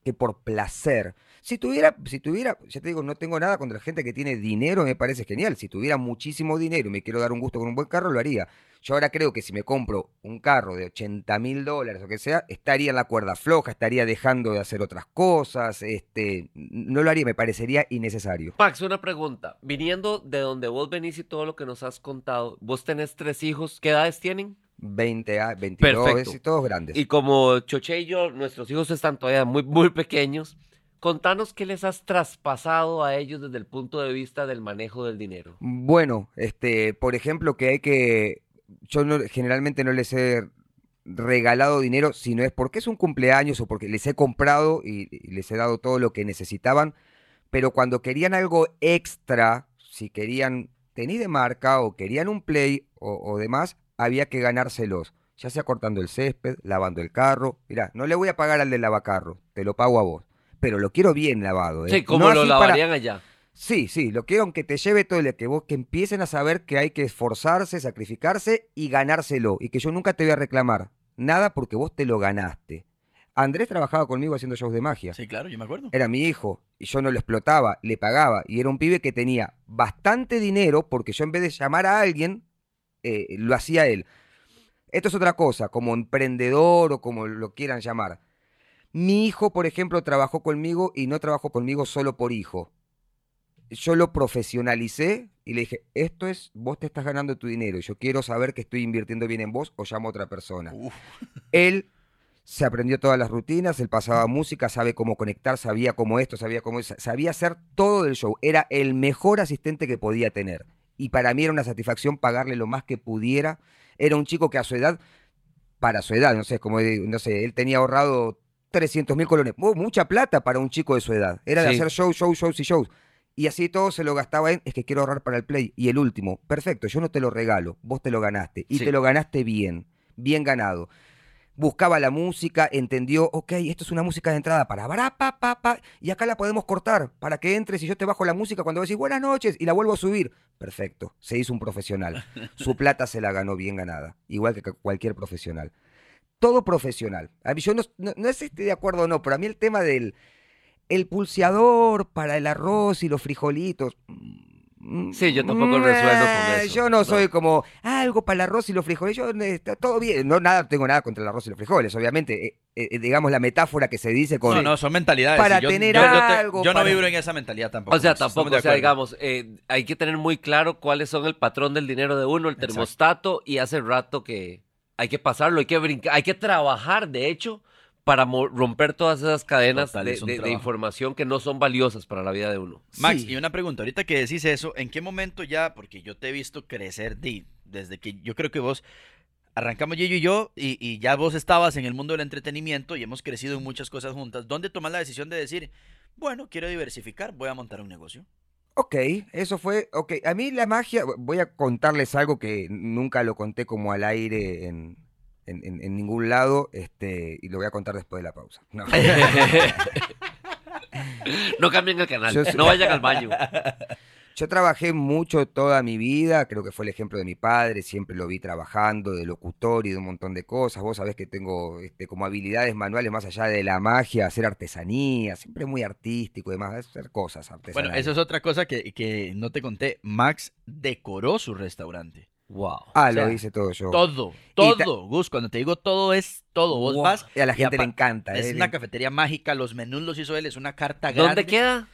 que por placer. Si tuviera, si tuviera, ya te digo, no tengo nada contra la gente que tiene dinero, me parece genial. Si tuviera muchísimo dinero y me quiero dar un gusto con un buen carro, lo haría. Yo ahora creo que si me compro un carro de 80 mil dólares o que sea, estaría en la cuerda floja, estaría dejando de hacer otras cosas, este, no lo haría, me parecería innecesario. Max, una pregunta. Viniendo de donde vos venís y todo lo que nos has contado, vos tenés tres hijos, ¿qué edades tienen? 20, a- 22, Perfecto. y todos grandes. Y como Choche y yo, nuestros hijos están todavía muy, muy pequeños, Contanos qué les has traspasado a ellos desde el punto de vista del manejo del dinero. Bueno, este, por ejemplo, que hay que. Yo no- generalmente no les he regalado dinero, si no es porque es un cumpleaños o porque les he comprado y, les he dado todo lo que necesitaban. Pero cuando querían algo extra, si querían tenis de marca o querían un play o, demás, había que ganárselos. Ya sea cortando el césped, lavando el carro. Mirá, no le voy a pagar al del lavacarro, te lo pago a vos. Pero lo quiero bien lavado. ¿eh? Sí, como No lo para- lavarían allá. Sí, sí, lo quiero aunque te lleve todo el día, que vos que empiecen a saber que hay que esforzarse, sacrificarse y ganárselo. Y que yo nunca te voy a reclamar nada porque vos te lo ganaste. Andrés trabajaba conmigo haciendo shows de magia. Sí, claro, yo me acuerdo. Era mi hijo y yo no lo explotaba, le pagaba. Y era un pibe que tenía bastante dinero porque yo en vez de llamar a alguien, eh, lo hacía él. Esto es otra cosa, como emprendedor o como lo quieran llamar. Mi hijo, por ejemplo, trabajó conmigo y no trabajó conmigo solo por hijo. Yo lo profesionalicé y le dije, esto es, vos te estás ganando tu dinero yo quiero saber que estoy invirtiendo bien en vos o llamo a otra persona. Uf. Él se aprendió todas las rutinas, él pasaba música, sabe cómo conectar, sabía cómo esto, sabía cómo eso, sabía hacer todo del show. Era el mejor asistente que podía tener. Y para mí era una satisfacción pagarle lo más que pudiera. Era un chico que a su edad, para su edad, no sé, como no sé, él tenía ahorrado 300 mil colones. Mu- mucha plata para un chico de su edad. Era de Sí. hacer shows, shows, shows y shows. Y así todo se lo gastaba en, es que quiero ahorrar para el play. Y el último, perfecto, yo no te lo regalo, vos te lo ganaste. Y Sí. te lo ganaste bien, bien ganado buscaba la música, entendió, ok, esto es una música de entrada para bará, pa, pa, pa, y acá la podemos cortar para que entres y yo te bajo la música cuando decís buenas noches y la vuelvo a subir. Perfecto, se hizo un profesional. Su plata se la ganó bien ganada, igual que cualquier profesional. Todo profesional. A mí yo no, no, no sé si estoy de acuerdo o no, pero a mí el tema del el pulseador para el arroz y los frijolitos. mm, Sí, yo tampoco resuelvo con eh, eso, Yo no, no. soy como "Ah, algo para el arroz y los frijoles. Yo eh, está todo bien. No nada tengo nada contra el arroz y los frijoles, obviamente. eh, eh, digamos la metáfora que se dice con No, no, son mentalidades. Para yo, tener yo, yo te- algo, yo no para- vibro en esa mentalidad tampoco. O sea, tampoco, o sea, digamos, eh, hay que tener muy claro cuáles son el patrón del dinero de uno, el Exacto. termostato, y hace rato que hay que pasarlo, hay que brincar, hay que trabajar, de hecho, para romper todas esas cadenas Total, de, es de- de información que no son valiosas para la vida de uno. Max, Sí. y una pregunta, ahorita que decís eso, ¿en qué momento ya, porque yo te he visto crecer de- desde que yo creo que vos arrancamos Gillo y yo, y, y ya vos estabas en el mundo del entretenimiento y hemos crecido en muchas cosas juntas, ¿dónde tomas la decisión de decir, bueno, quiero diversificar, voy a montar un negocio? Ok, eso fue, ok, a mí la magia, voy a contarles algo que nunca lo conté como al aire en, en- en- en ningún lado, este, y lo voy a contar después de la pausa. No. no cambien el canal, Yo no vayan al baño. Yo trabajé mucho toda mi vida, creo que fue el ejemplo de mi padre, siempre lo vi trabajando de locutor y de un montón de cosas. Vos sabés que tengo este, como habilidades manuales más allá de la magia, hacer artesanía, siempre muy artístico y demás, hacer cosas artesanales. Bueno, eso es otra cosa que, que no te conté. Max decoró su restaurante. Wow. Ah, o sea, lo hice todo yo. Todo, todo, Gus. Cuando te digo todo es todo. Vos Wow. vas. Y a la y gente le encanta. Es eh, una le- cafetería mágica. Los menús los hizo él. Es una carta grande. ¿Dónde queda?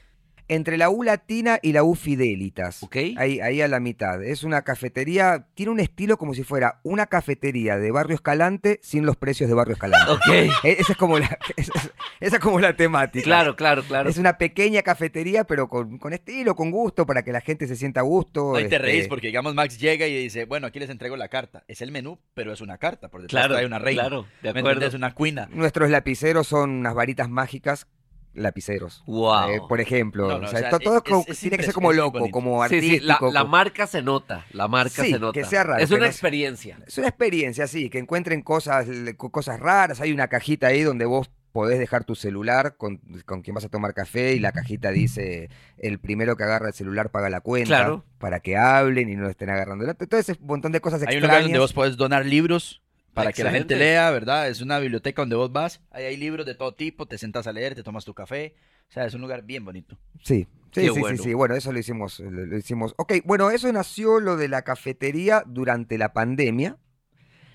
Entre la U Latina y la U Fidelitas. Ok. Ahí, ahí a la mitad. Es una cafetería, tiene un estilo como si fuera una cafetería de Barrio Escalante sin los precios de Barrio Escalante. Ok. E- Esa es como la, esa es- esa es como la temática. Claro, claro, claro. Es una pequeña cafetería, pero con, con estilo, con gusto, para que la gente se sienta a gusto. Ahí te este, reís porque, digamos, Max llega y dice, bueno, aquí les entrego la carta. Es el menú, pero es una carta. Por detrás Claro, trae una reina. claro, de ¿Me acuerdo. entendés? Una cuina. Nuestros lapiceros son unas varitas mágicas. Lapiceros. Wow. Eh, por ejemplo. No, no, o sea, o sea, to- todo es como- es tiene que ser como loco, como artístico. sí, la, marca se nota, la marca Sí, se nota. que sea raro, Es una experiencia. Es una experiencia, sí, que encuentren cosas, cosas raras. Hay una cajita ahí donde vos podés dejar tu celular con, con quien vas a tomar café y la cajita dice el primero que agarra el celular paga la cuenta Claro. para que hablen y no estén agarrando. Todo ese montón de cosas Hay un extrañas. lugar donde vos podés donar libros para que la gente lea, ¿verdad? Es una biblioteca donde vos vas. Ahí hay libros de todo tipo. Te sentas a leer, te tomas tu café. O sea, es un lugar bien bonito. Sí, sí, Qué sí, bueno. sí, sí. Bueno, eso lo hicimos, lo, lo hicimos. Ok, bueno, eso nació lo de la cafetería durante la pandemia.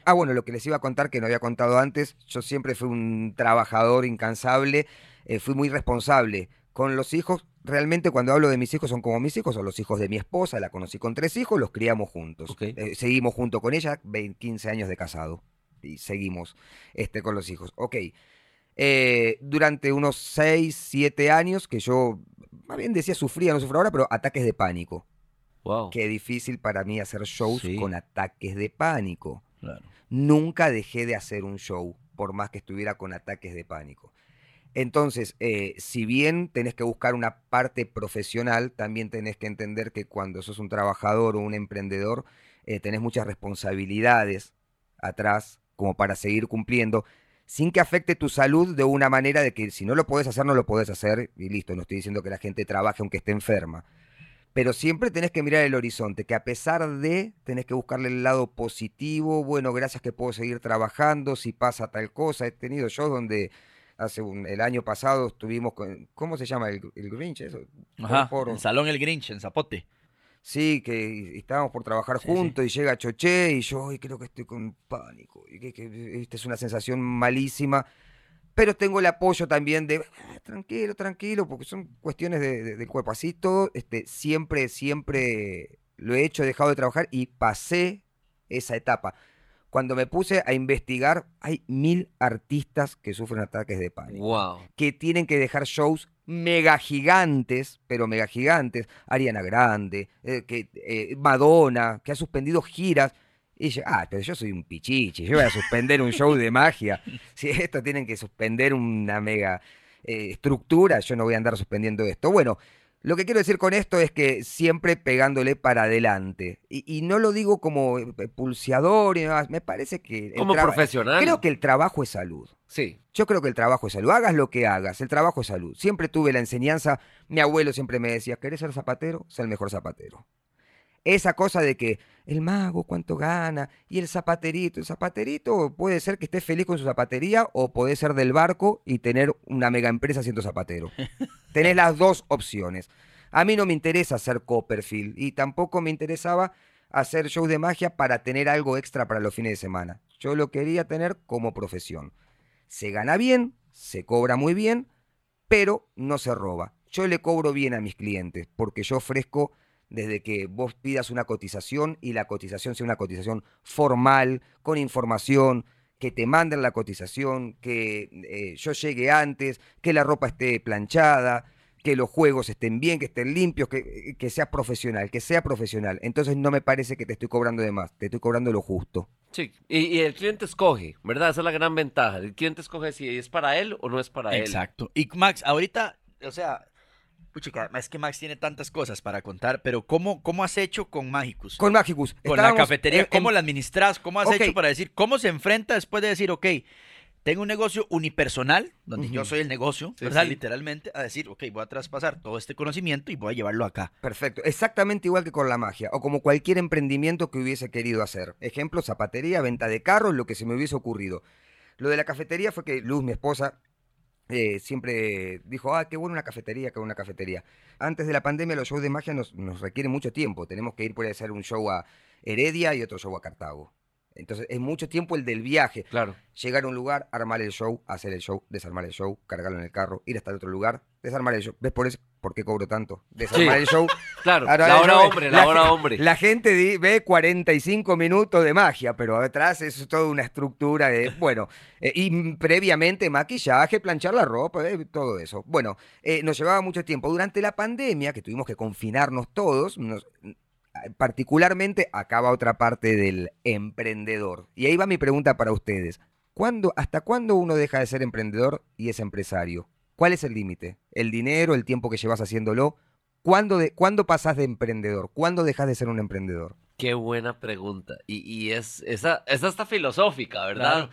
Ah, bueno, lo que les iba a contar que no había contado antes, yo siempre fui un trabajador incansable, eh, fui muy responsable con los hijos. Realmente cuando hablo de mis hijos son como mis hijos, son los hijos de mi esposa, la conocí con tres hijos, los criamos juntos. Eh, seguimos junto con ella, 20, 15 años de casado y seguimos este, con los hijos. Ok. Eh, durante unos 6, 7 años que yo, más bien decía sufría, no sufro ahora, pero ataques de pánico. Wow. Qué difícil para mí hacer shows Sí. con ataques de pánico. Claro. Nunca dejé de hacer un show, por más que estuviera con ataques de pánico. Entonces, eh, si bien tenés que buscar una parte profesional, también tenés que entender que cuando sos un trabajador o un emprendedor, eh, tenés muchas responsabilidades atrás como para seguir cumpliendo, sin que afecte tu salud de una manera de que si no lo podés hacer, no lo podés hacer, y listo, no estoy diciendo que la gente trabaje aunque esté enferma. Pero siempre tenés que mirar el horizonte, que a pesar de, tenés que buscarle el lado positivo, bueno, gracias que puedo seguir trabajando, si pasa tal cosa. He tenido shows donde hace un- el año pasado estuvimos con, ¿cómo se llama? El, el Grinch, eso. Ajá. En Salón El Grinch, en Zapote. Sí, que y- y estábamos por trabajar Sí, sí. juntos y llega Choché y yo "Ay, creo que estoy con pánico. Y que, que esta es una sensación malísima. Pero tengo el apoyo también de "Ah, tranquilo, tranquilo, porque son cuestiones de- de- del cuerpo. Así todo, este, siempre, siempre lo he hecho, he dejado de trabajar y pasé esa etapa. Cuando me puse a investigar, hay mil artistas que sufren ataques de pánico Wow. que tienen que dejar shows mega gigantes, pero mega gigantes. Ariana Grande, eh, que, eh, Madonna, que ha suspendido giras. Y yo, ah, pero yo soy un pichichi, yo voy a suspender un show de magia. Si esto tienen que suspender una mega eh, estructura, yo no voy a andar suspendiendo esto. Bueno, lo que quiero decir con esto es que siempre pegándole para adelante. Y, y no lo digo como eh, pulseador y demás, me parece que... Como profesional. Creo que el trabajo es salud. Sí. Yo creo que el trabajo es salud. Hagas lo que hagas, el trabajo es salud. Siempre tuve la enseñanza, mi abuelo siempre me decía, ¿querés ser zapatero? Sé el mejor zapatero. Esa cosa de que el mago cuánto gana y el zapaterito, el zapaterito puede ser que esté feliz con su zapatería o puede ser del barco y tener una mega empresa siendo zapatero. Tenés las dos opciones. A mí no me interesa hacer Copperfield y tampoco me interesaba hacer shows de magia para tener algo extra para los fines de semana. Yo lo quería tener como profesión. Se gana bien, se cobra muy bien, pero no se roba. Yo le cobro bien a mis clientes porque yo ofrezco desde que vos pidas una cotización y la cotización sea una cotización formal, con información, que te manden la cotización, que eh, yo llegue antes, que la ropa esté planchada, que los juegos estén bien, que estén limpios, que, que sea profesional, que sea profesional. Entonces no me parece que te estoy cobrando de más, te estoy cobrando lo justo. Sí. Y, y el cliente escoge, ¿verdad? Esa es la gran ventaja. El cliente escoge si es para él o no es para él. Exacto. Y Max, ahorita, o sea, puchica, es que Max tiene tantas cosas para contar, pero ¿cómo, cómo has hecho con Magicus? Con Magicus. Con la cafetería, en- ¿cómo la administras? ¿Cómo has hecho para decir, cómo se enfrenta después de decir, ok, tengo un negocio unipersonal, donde yo soy el negocio, Sí, ¿verdad? sí. Literalmente, a decir, ok, voy a traspasar todo este conocimiento y voy a llevarlo acá. Perfecto, exactamente igual que con la magia, o como cualquier emprendimiento que hubiese querido hacer. Ejemplo, zapatería, venta de carros, lo que se me hubiese ocurrido. Lo de la cafetería fue que Luz, mi esposa, eh, siempre dijo, ah, qué buena una cafetería, qué buena cafetería. Antes de la pandemia los shows de magia nos, nos requieren mucho tiempo. Tenemos que ir por hacer un show a Heredia y otro show a Cartago. Entonces es mucho tiempo el del viaje. Claro. Llegar a un lugar, armar el show, hacer el show, desarmar el show, cargarlo en el carro, ir hasta el otro lugar, desarmar el show. ¿Ves por eso? ¿Por qué cobro tanto? Desarmar Sí. el show. Claro, la hora hombre, la hora hombre. La gente di- ve 45 minutos de magia, pero atrás es toda una estructura de, bueno, eh, y previamente maquillaje, planchar la ropa, eh, todo eso. Bueno, eh, nos llevaba mucho tiempo. Durante la pandemia, que tuvimos que confinarnos todos, nos- particularmente acaba otra parte del emprendedor. Y ahí va mi pregunta para ustedes. ¿Cuándo, ¿Hasta cuándo uno deja de ser emprendedor y es empresario? ¿Cuál es el límite? ¿El dinero, el tiempo que llevas haciéndolo? ¿Cuándo, de, ¿Cuándo pasás de emprendedor? ¿Cuándo dejas de ser un emprendedor? Qué buena pregunta. Y, y es esa, esa está filosófica, ¿verdad? Claro.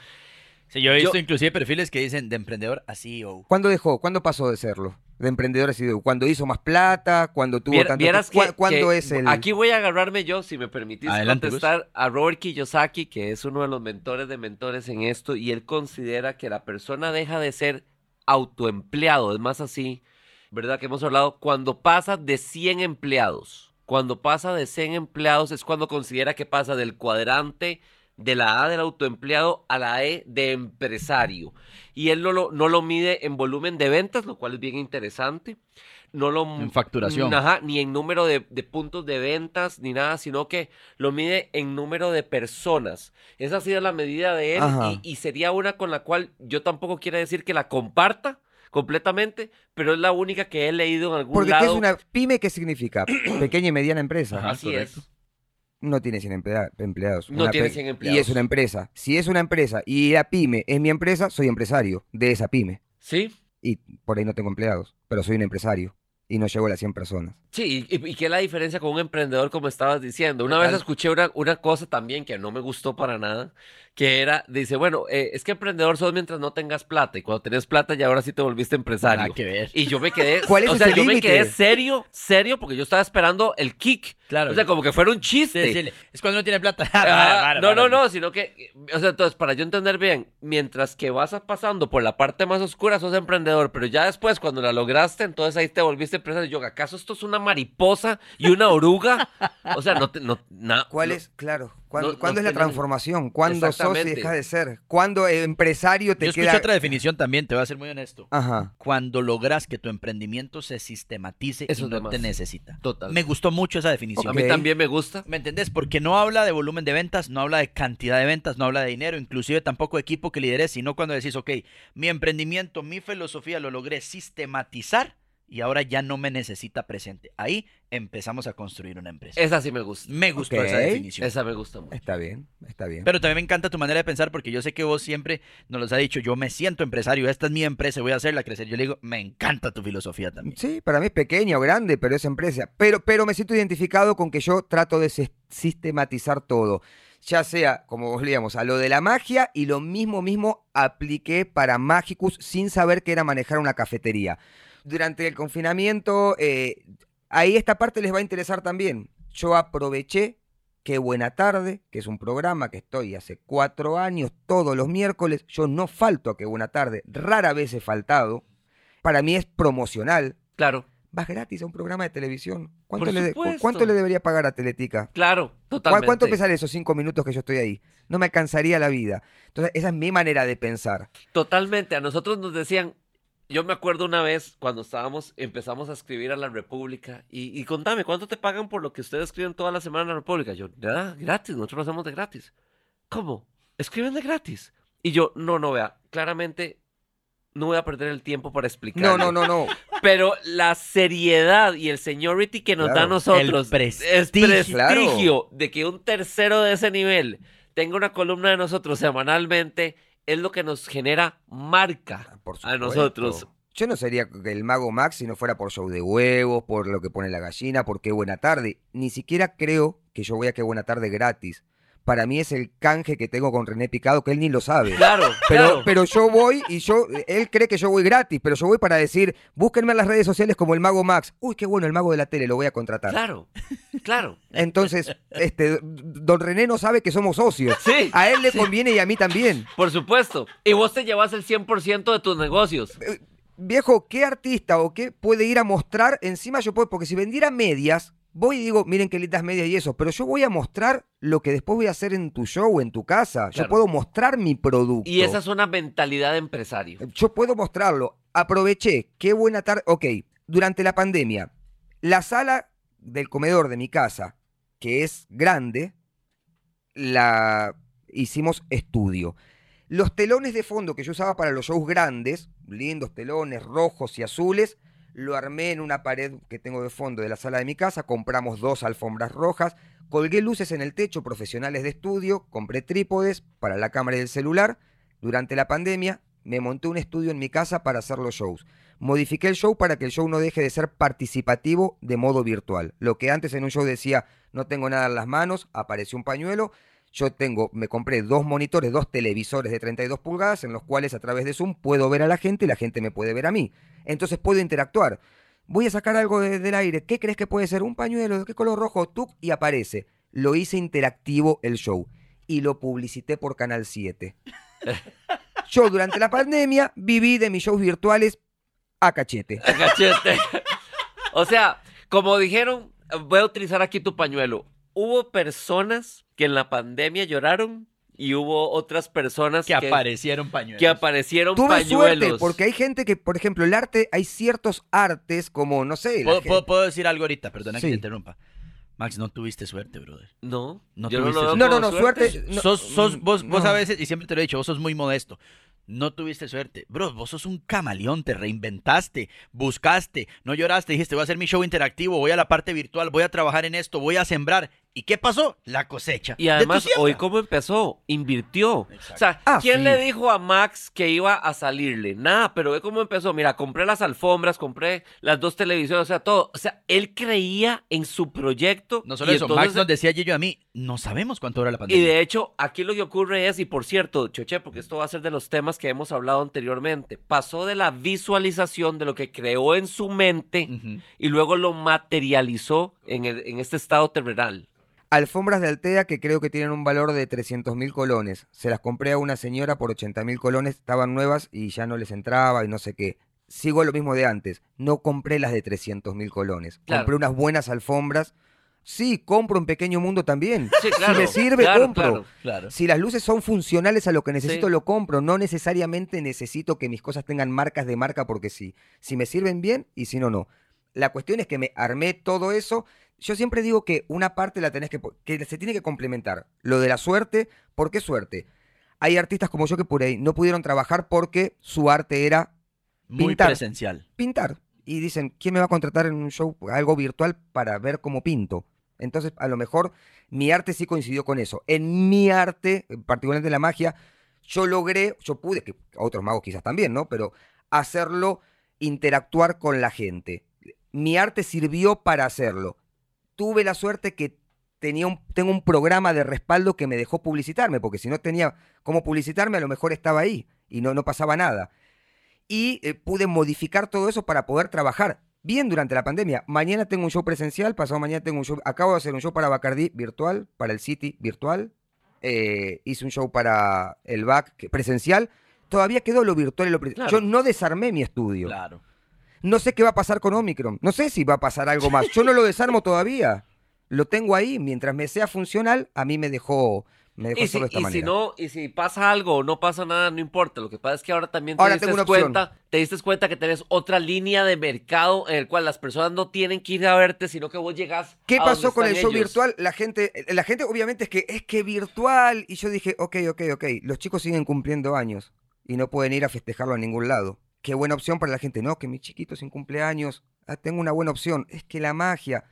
Sí, yo he visto Yo- inclusive perfiles que dicen de emprendedor a CEO. ¿Cuándo dejó? ¿Cuándo pasó de serlo? De emprendedor a CEO. ¿Cuándo hizo más plata? ¿Cuándo tuvo Vier- tanto vieras tiempo? que- ¿Cu- ¿Cuándo que es el...? Aquí voy a agarrarme yo, si me permitís Adelante, Gus. contestar, a Robert Kiyosaki, que es uno de los mentores de mentores en esto, y él considera que la persona deja de ser autoempleado, es más así, ¿verdad? Que hemos hablado, cuando pasa de 100 empleados. Cuando pasa de 100 empleados es cuando considera que pasa del cuadrante de la A del autoempleado a la E de empresario. Y él no lo, no lo mide en volumen de ventas, lo cual es bien interesante. no lo... En facturación. Ajá, ni en número de, de puntos de ventas, ni nada, sino que lo mide en número de personas. Esa ha sido la medida de él y, y sería una con la cual yo tampoco quiero decir que la comparta completamente, pero es la única que he leído en algún Porque ¿qué lado. es una pyme, ¿qué significa? Pequeña y mediana empresa. Ajá. Así correcto. es. No tiene 100 emplea- empleados. No Una tiene pe- 100 Y empleados. es una empresa. Si es una empresa y la pyme es mi empresa, soy empresario de esa pyme. Sí, Y por ahí no tengo empleados, pero soy un empresario. Y no llego a las 100 personas. Sí, y, y qué es la diferencia con un emprendedor, como estabas diciendo. Una vez escuché una, una cosa también que no me gustó para nada, que era, dice, bueno, eh, es que emprendedor sos mientras no tengas plata, y cuando tenés plata ya ahora sí te volviste empresario. Nada que ver. Y yo me quedé, ¿Cuál es o sea, yo me quedé serio, serio, porque yo estaba esperando el kick. Claro. O sea, como que fuera un Sí, chiste. sí, es cuando no tiene plata. Ah, Para, no, para, no, para. no, sino que, o sea, entonces, para yo entender bien, mientras que vas pasando por la parte más oscura, sos emprendedor, pero ya después, cuando la lograste, entonces ahí te volviste empresario. Yo, ¿acaso esto es una mariposa y una oruga? O sea, no, te, no, na- ¿Cuál no- es? Claro. ¿Cuándo, no- cuándo no es la transformación? ¿Cuándo sos y dejas de ser? ¿Cuándo el empresario te Yo escuché queda...? otra definición también, te voy a ser muy honesto. Ajá. Cuando logras que tu emprendimiento se sistematice Eso y es no de te necesita. Total. Me gustó mucho esa definición. A mí también me gusta. ¿Me entendés? Porque no habla de volumen de ventas, no habla de cantidad de ventas, no habla de dinero, inclusive tampoco de equipo que lideres, sino cuando decís, ok, mi emprendimiento, mi filosofía lo logré sistematizar y ahora ya no me necesita presente. Ahí empezamos a construir una empresa. Esa sí me gusta. Me gustó Ok. esa definición. Esa me gusta mucho. Está bien, está bien. Pero también me encanta tu manera de pensar porque yo sé que vos siempre nos los has dicho, yo me siento empresario, esta es mi empresa, voy a hacerla crecer. Yo le digo, me encanta tu filosofía también. Sí, para mí es pequeña o grande, pero es empresa. Pero, pero me siento identificado con que yo trato de sis- sistematizar todo. Ya sea, como volvíamos, a lo de la magia y lo mismo mismo apliqué para Magicus sin saber que era manejar una cafetería. Durante el confinamiento, eh, ahí esta parte les va a interesar también. Yo aproveché Qué Buena Tarde, que es un programa que estoy hace cuatro años, todos los miércoles. Yo no falto a Qué Buena Tarde, rara vez he faltado. Para mí es promocional. Claro, Vas gratis a un programa de televisión. ¿Cuánto, le. ¿cuánto le debería pagar a Teletica? claro, ¿Cu- totalmente. ¿Cuánto pesan esos cinco minutos que yo estoy ahí? No me alcanzaría la vida. Entonces, esa es mi manera de pensar. Totalmente. A nosotros nos decían, yo me acuerdo una vez cuando estábamos, empezamos a escribir a la República y, y contame, ¿cuánto te pagan por lo que ustedes escriben toda la semana en la República? Yo, nada, gratis, nosotros lo hacemos de gratis. ¿Cómo? ¿Escriben de gratis? Y yo, no, no, vea, claramente no voy a perder el tiempo para explicar. No, no, no, no. Pero la seriedad y el seniority que nos da a Claro. nosotros, El prestigio. es prestigio de que un tercero de ese nivel tenga una columna de nosotros semanalmente, es lo que nos genera marca Ah, Por a nosotros. Yo no sería el mago Max si no fuera por show de huevos, por lo que pone la gallina, por qué buena tarde. Ni siquiera creo que yo voy a qué buena tarde gratis. Para mí es el canje que tengo con René Picado, que él ni lo sabe. Claro, Pero, claro. pero yo voy y yo, él cree que yo voy gratis, pero yo voy para decir, búsquenme en las redes sociales como el mago Max. Uy, qué bueno, el mago de la tele, lo voy a contratar. Claro, claro. Entonces, este, don René no sabe que somos socios. Sí, A él le conviene y a mí también. por supuesto. Y vos te llevas el 100% de tus negocios. Eh, Viejo, ¿qué artista o qué puede ir a mostrar? Encima yo puedo, porque si vendiera medias, voy y digo, miren qué lindas medias y eso, pero yo voy a mostrar lo que después voy a hacer en tu show, en tu casa. Yo puedo mostrar mi producto. Y esa es una mentalidad de empresario. Yo puedo mostrarlo. Aproveché, qué buena tarde. Ok, durante la pandemia, la sala del comedor de mi casa, que es grande, la hicimos estudio. Los telones de fondo que yo usaba para los shows grandes, lindos telones rojos y azules, lo armé en una pared que tengo de fondo de la sala de mi casa, compramos dos alfombras rojas, colgué luces en el techo profesionales de estudio, compré trípodes para la cámara y el celular. Durante la pandemia me monté un estudio en mi casa para hacer los shows. Modifiqué el show para que el show no deje de ser participativo de modo virtual. Lo que antes en un show decía, no tengo nada en las manos, apareció un pañuelo. Yo tengo, me compré dos monitores, dos televisores de 32 pulgadas en los cuales a través de Zoom puedo ver a la gente y la gente me puede ver a mí. Entonces puedo interactuar. Voy a sacar algo de- del aire. ¿Qué crees que puede ser? Un pañuelo, ¿de qué color rojo? Y aparece. Lo hice interactivo el show y lo publicité por Canal 7. Yo durante la pandemia viví de mis shows virtuales a cachete. Cachete. O sea, como dijeron, voy a utilizar aquí tu pañuelo. Hubo personas que en la pandemia lloraron y hubo otras personas que, aparecieron pañuelos. Que aparecieron Tuve pañuelos. suerte, porque hay gente que, por ejemplo, el arte, hay ciertos artes como, no sé... ¿Puedo, gente- puedo- puedo decir algo ahorita? Perdona que Sí. te interrumpa. Max, no tuviste suerte, brother. No, No yo no tuviste veo suerte. No, no, no, suerte... no, sos, sos- vos, vos no. a veces, y siempre te lo he dicho, vos sos muy modesto. No tuviste suerte. Bro, vos sos un camaleón, te reinventaste, buscaste, no lloraste, dijiste, voy a hacer mi show interactivo, voy a la parte virtual, voy a trabajar en esto, voy a sembrar. ¿Y qué pasó? La cosecha. Y de tu además, hoy cómo empezó, invirtió. Exacto. O sea, Ah, ¿quién sí. le dijo a Max que iba a salirle? Nada, pero ve cómo empezó. Mira, compré las alfombras, compré las dos televisiones, o sea, todo. O sea, él creía en su proyecto. No solo y eso, entonces- Max nos decía Gillo a mí, no sabemos cuánto dura la pandemia. Y de hecho, aquí lo que ocurre es, y por cierto, Choche, porque esto va a ser de los temas que hemos hablado anteriormente, pasó de la visualización de lo que creó en su mente y luego lo materializó en, el- en este estado terrenal. Alfombras de Altea que creo que tienen un valor de 300 mil colones. Se las compré a una señora por 80 mil colones, estaban nuevas y ya no les entraba y no sé qué. Sigo lo mismo de antes, no compré las de 300 mil colones. Claro. Compré unas buenas alfombras. Sí, compro en Pequeño Mundo también. Sí, claro. Si me sirve, claro, compro. Claro. Si las luces son funcionales a lo que necesito, Sí. lo compro. No necesariamente necesito que mis cosas tengan marcas de marca porque sí. Si me sirven bien y si no, no. La cuestión es que me armé todo eso. Yo siempre digo que una parte la tenés que, que se tiene que complementar. Lo de la suerte, ¿por qué suerte? Hay artistas como yo que por ahí no pudieron trabajar porque su arte era Muy pintar. presencial. pintar. Y dicen, ¿quién me va a contratar en un show, algo virtual, para ver cómo pinto? Entonces, a lo mejor mi arte sí coincidió con eso. En mi arte, particularmente en la magia, yo logré, yo pude, que otros magos quizás también, ¿no? Pero hacerlo interactuar con la gente. Mi arte sirvió para hacerlo. Tuve la suerte que tenía un, tengo un programa de respaldo que me dejó publicitarme, porque si no tenía cómo publicitarme, a lo mejor estaba ahí y no, no pasaba nada y eh, pude modificar todo eso para poder trabajar bien durante la pandemia. Mañana tengo un show presencial, pasado mañana tengo un show, acabo de hacer un show para Bacardi virtual, para el City virtual, eh, hice un show para el BAC presencial, todavía quedó lo virtual y lo presencial. Claro. Yo no desarmé mi estudio. Claro. No sé qué va a pasar con Omicron, no sé si va a pasar algo más, yo no lo desarmo todavía. Lo tengo ahí, mientras me sea funcional, a mí me dejó, me dejó Y si, solo de esta y si manera. no, y si pasa algo o no pasa nada, no importa. Lo que pasa es que ahora también te Ahora diste cuenta, te diste cuenta que tenés otra línea de mercado en el cual las personas no tienen que ir a verte, sino que vos llegás. ¿Qué a pasó con el show ellos. virtual? La gente, la gente obviamente es que es que virtual. Y yo dije, ok, ok, ok. Los chicos siguen cumpliendo años y no pueden ir a festejarlo a ningún lado. Qué buena opción para la gente. No, que mi chiquito sin cumpleaños. Ah, tengo una buena opción. Es que la magia,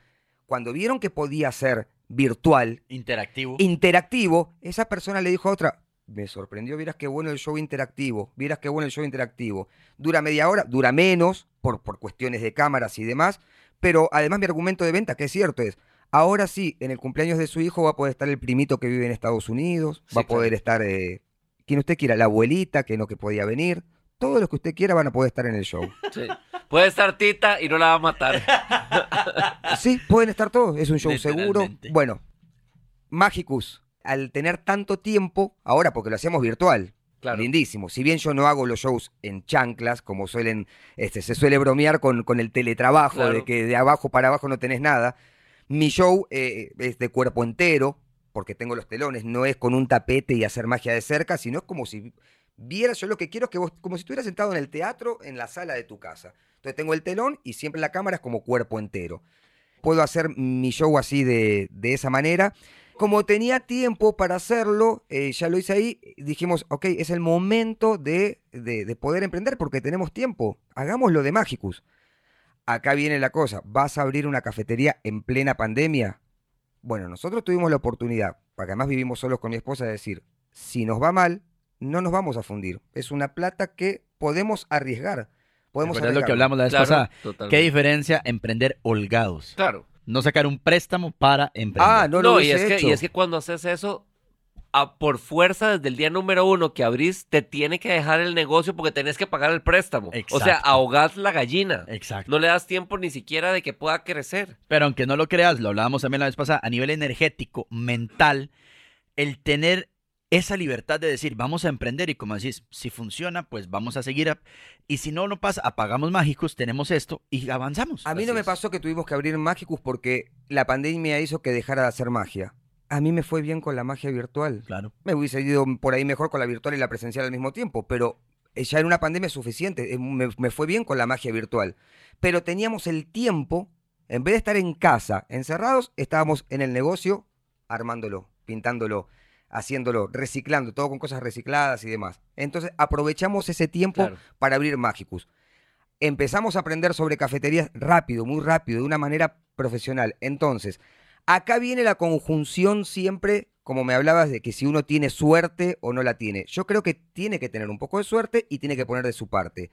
cuando vieron que podía ser virtual, Interactivo. interactivo, esa persona le dijo a otra, me sorprendió, vieras qué bueno el show interactivo, vieras qué bueno el show interactivo. Dura media hora, dura menos por, por cuestiones de cámaras y demás, pero además mi argumento de venta, que es cierto, es, ahora sí, en el cumpleaños de su hijo va a poder estar el primito que vive en Estados Unidos, Sí, va a poder claro. estar eh, quien usted quiera, la abuelita que no que podía venir, todos los que usted quiera van a poder estar en el show. Sí. Puede estar Tita y no la va a matar. Sí, pueden estar todos, es un show seguro. Bueno, Magicus, al tener tanto tiempo, ahora porque lo hacemos virtual, Claro. lindísimo. Si bien yo no hago los shows en chanclas, como suelen, este, se suele bromear con, con el teletrabajo, Claro. de que de abajo para abajo no tenés nada, mi show eh, es de cuerpo entero, porque tengo los telones, no es con un tapete y hacer magia de cerca, sino es como si vieras, yo lo que quiero es que vos, como si estuvieras sentado en el teatro, en la sala de tu casa. Entonces tengo el telón y siempre la cámara es como cuerpo entero. Puedo hacer mi show así de, de esa manera. Como tenía tiempo para hacerlo, eh, ya lo hice ahí, dijimos, ok, es el momento de, de- de poder emprender porque tenemos tiempo. Hagámoslo de Magicus. Acá viene la cosa, ¿vas a abrir una cafetería en plena pandemia? Bueno, nosotros tuvimos la oportunidad, porque además vivimos solos con mi esposa, de decir, si nos va mal, no nos vamos a fundir. Es una plata que podemos arriesgar. Podemos ¿Recuerdas lo que hablamos la vez Claro, pasada? totalmente. ¿Qué diferencia emprender holgados? Claro. No sacar un préstamo para emprender. Ah, no, No, lo y, es que, hecho. y es que cuando haces eso, a- por fuerza, desde el día número uno que abrís, te tiene que dejar el negocio porque tenés que pagar el préstamo. O sea, Exacto. ahogás la gallina. Exacto. No le das tiempo ni siquiera de que pueda crecer. Pero aunque no lo creas, lo hablábamos también la vez pasada, a nivel energético, mental, el tener esa libertad de decir, vamos a emprender y como decís, si funciona, pues vamos a seguir. a- y si no, no pasa, apagamos mágicos, tenemos esto y avanzamos. A mí no me es. pasó que tuvimos que abrir Magicus porque la pandemia hizo que dejara de hacer magia. A mí me fue bien con la magia virtual. Claro. Me hubiese ido por ahí mejor con la virtual y la presencial al mismo tiempo, pero eh, ya en una pandemia es suficiente. eh, Me, me fue bien con la magia virtual. Pero teníamos el tiempo, en vez de estar en casa encerrados, estábamos en el negocio armándolo, pintándolo, haciéndolo, reciclando, todo con cosas recicladas y demás. Entonces aprovechamos ese tiempo Claro. para abrir Magicus. Empezamos a aprender sobre cafeterías rápido, muy rápido, de una manera profesional. Entonces, acá viene la conjunción siempre, como me hablabas, de que si uno tiene suerte o no la tiene. Yo creo que tiene que tener un poco de suerte y tiene que poner de su parte.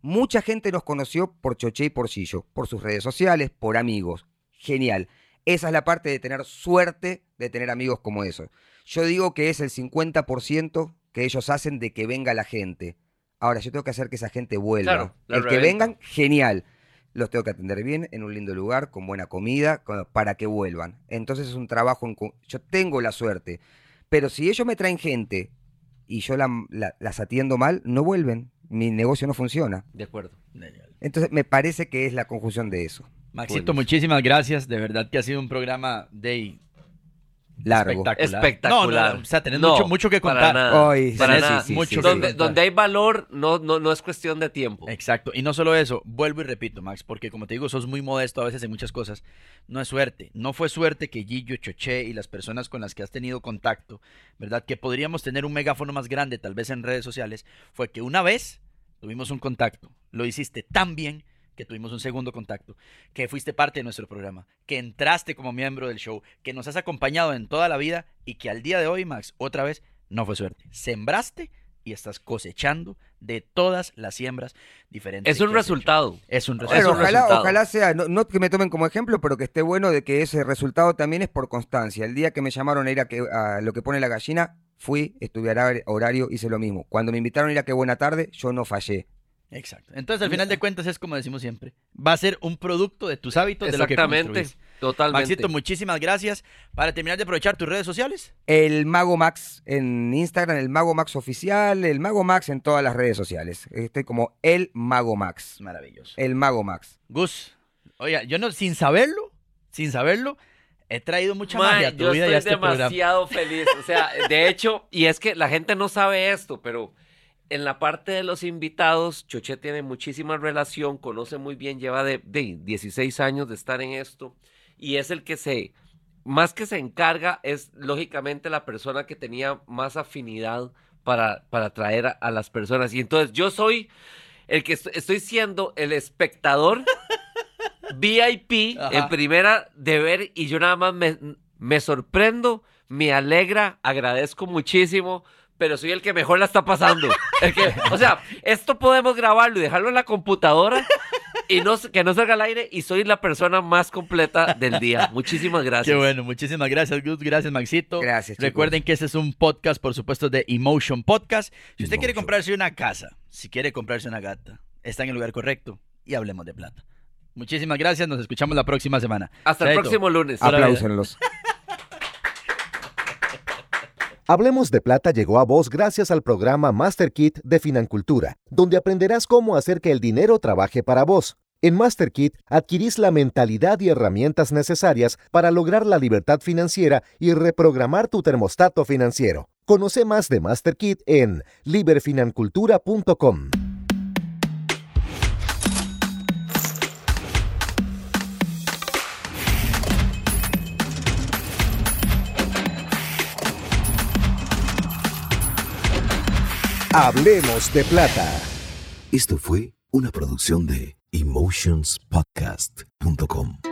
Mucha gente nos conoció por Choché y por Sillo, por sus redes sociales, por amigos. Genial. Esa es la parte de tener suerte de tener amigos como esos. Yo digo que es el 50% que ellos hacen de que venga la gente. Ahora, yo tengo que hacer que esa gente vuelva. Claro, el que vengan, genial. Los tengo que atender bien, en un lindo lugar, con buena comida, con- para que vuelvan. Entonces es un trabajo en... Yo tengo la suerte. Pero si ellos me traen gente y yo la- la- las atiendo mal, no vuelven. Mi negocio no funciona. De acuerdo. Entonces me parece que es la conjunción de eso. Maxito, muchísimas gracias. De verdad que ha sido un programa de Largo. espectacular. Espectacular. No, no, o sea, tenés No, mucho, mucho que para contar. nada. Para sí, nada. sí, sí, mucho sí, que donde, contar. donde hay valor, no, no, no es cuestión de tiempo. Exacto. Y no solo eso, vuelvo y repito, Max, porque como te digo, sos muy modesto a veces en muchas cosas. No es suerte. No fue suerte que Gillo, Choché y las personas con las que has tenido contacto, ¿verdad? Que podríamos tener un megáfono más grande, tal vez en redes sociales, fue que una vez tuvimos un contacto. Lo hiciste tan bien que tuvimos un segundo contacto, que fuiste parte de nuestro programa, que entraste como miembro del show, que nos has acompañado en toda la vida y que al día de hoy, Max, otra vez, no fue suerte. Sembraste y estás cosechando de todas las siembras diferentes. Es un resultado. Es un Es Bueno, resultado. un ojalá, resultado. ojalá sea, no, no que me tomen como ejemplo, pero que esté bueno de que ese resultado también es por constancia. El día que me llamaron a ir a, que, a lo que pone la gallina, fui, estudié hora- horario, hice lo mismo. Cuando me invitaron a ir a Qué Buena Tarde, yo no fallé. Exacto. Entonces, al final de cuentas, es como decimos siempre. Va a ser un producto de tus hábitos, de lo que Exactamente. construís. Totalmente. Maxito, muchísimas gracias. Para terminar de aprovechar tus redes sociales. El Mago Max en Instagram, el Mago Max oficial, el Mago Max en todas las redes sociales. Estoy como el Mago Max. Maravilloso. El Mago Max. Gus, oiga, yo no, sin saberlo, sin saberlo, he traído mucha Mae, magia a tu yo vida y a estoy este programa. demasiado feliz. O sea, de hecho, y es que la gente no sabe esto, pero en la parte de los invitados, Choché tiene muchísima relación, conoce muy bien, lleva de, de 16 años de estar en esto, y es el que se, más que se encarga, es lógicamente la persona que tenía más afinidad para, para atraer a, a las personas. Y entonces yo soy el que est- estoy siendo el espectador VIP Ajá. en primera de ver y yo nada más me, me sorprendo, me alegra, agradezco muchísimo, pero soy el que mejor la está pasando. El que, o sea, esto podemos grabarlo y dejarlo en la computadora y no, que no salga al aire y soy la persona más completa del día. Muchísimas gracias. Qué bueno, muchísimas gracias, Gus. Gracias, Maxito. Gracias, chicos. Recuerden que este es un podcast, por supuesto, de Emotion Podcast. Si usted quiere Emotion. comprarse una casa, si quiere comprarse una gata, está en el lugar correcto y hablemos de plata. Muchísimas gracias, nos escuchamos la próxima semana. Hasta el Chaito. próximo lunes. Apláusenlos. Hablemos de Plata llegó a vos gracias al programa Master Kit de Financultura, donde aprenderás cómo hacer que el dinero trabaje para vos. En Master Kit adquirís la mentalidad y herramientas necesarias para lograr la libertad financiera y reprogramar tu termostato financiero. Conoce más de Master Kit en liberfinancultura.com. Hablemos de Plata. Esto fue una producción de emotionspodcast.com.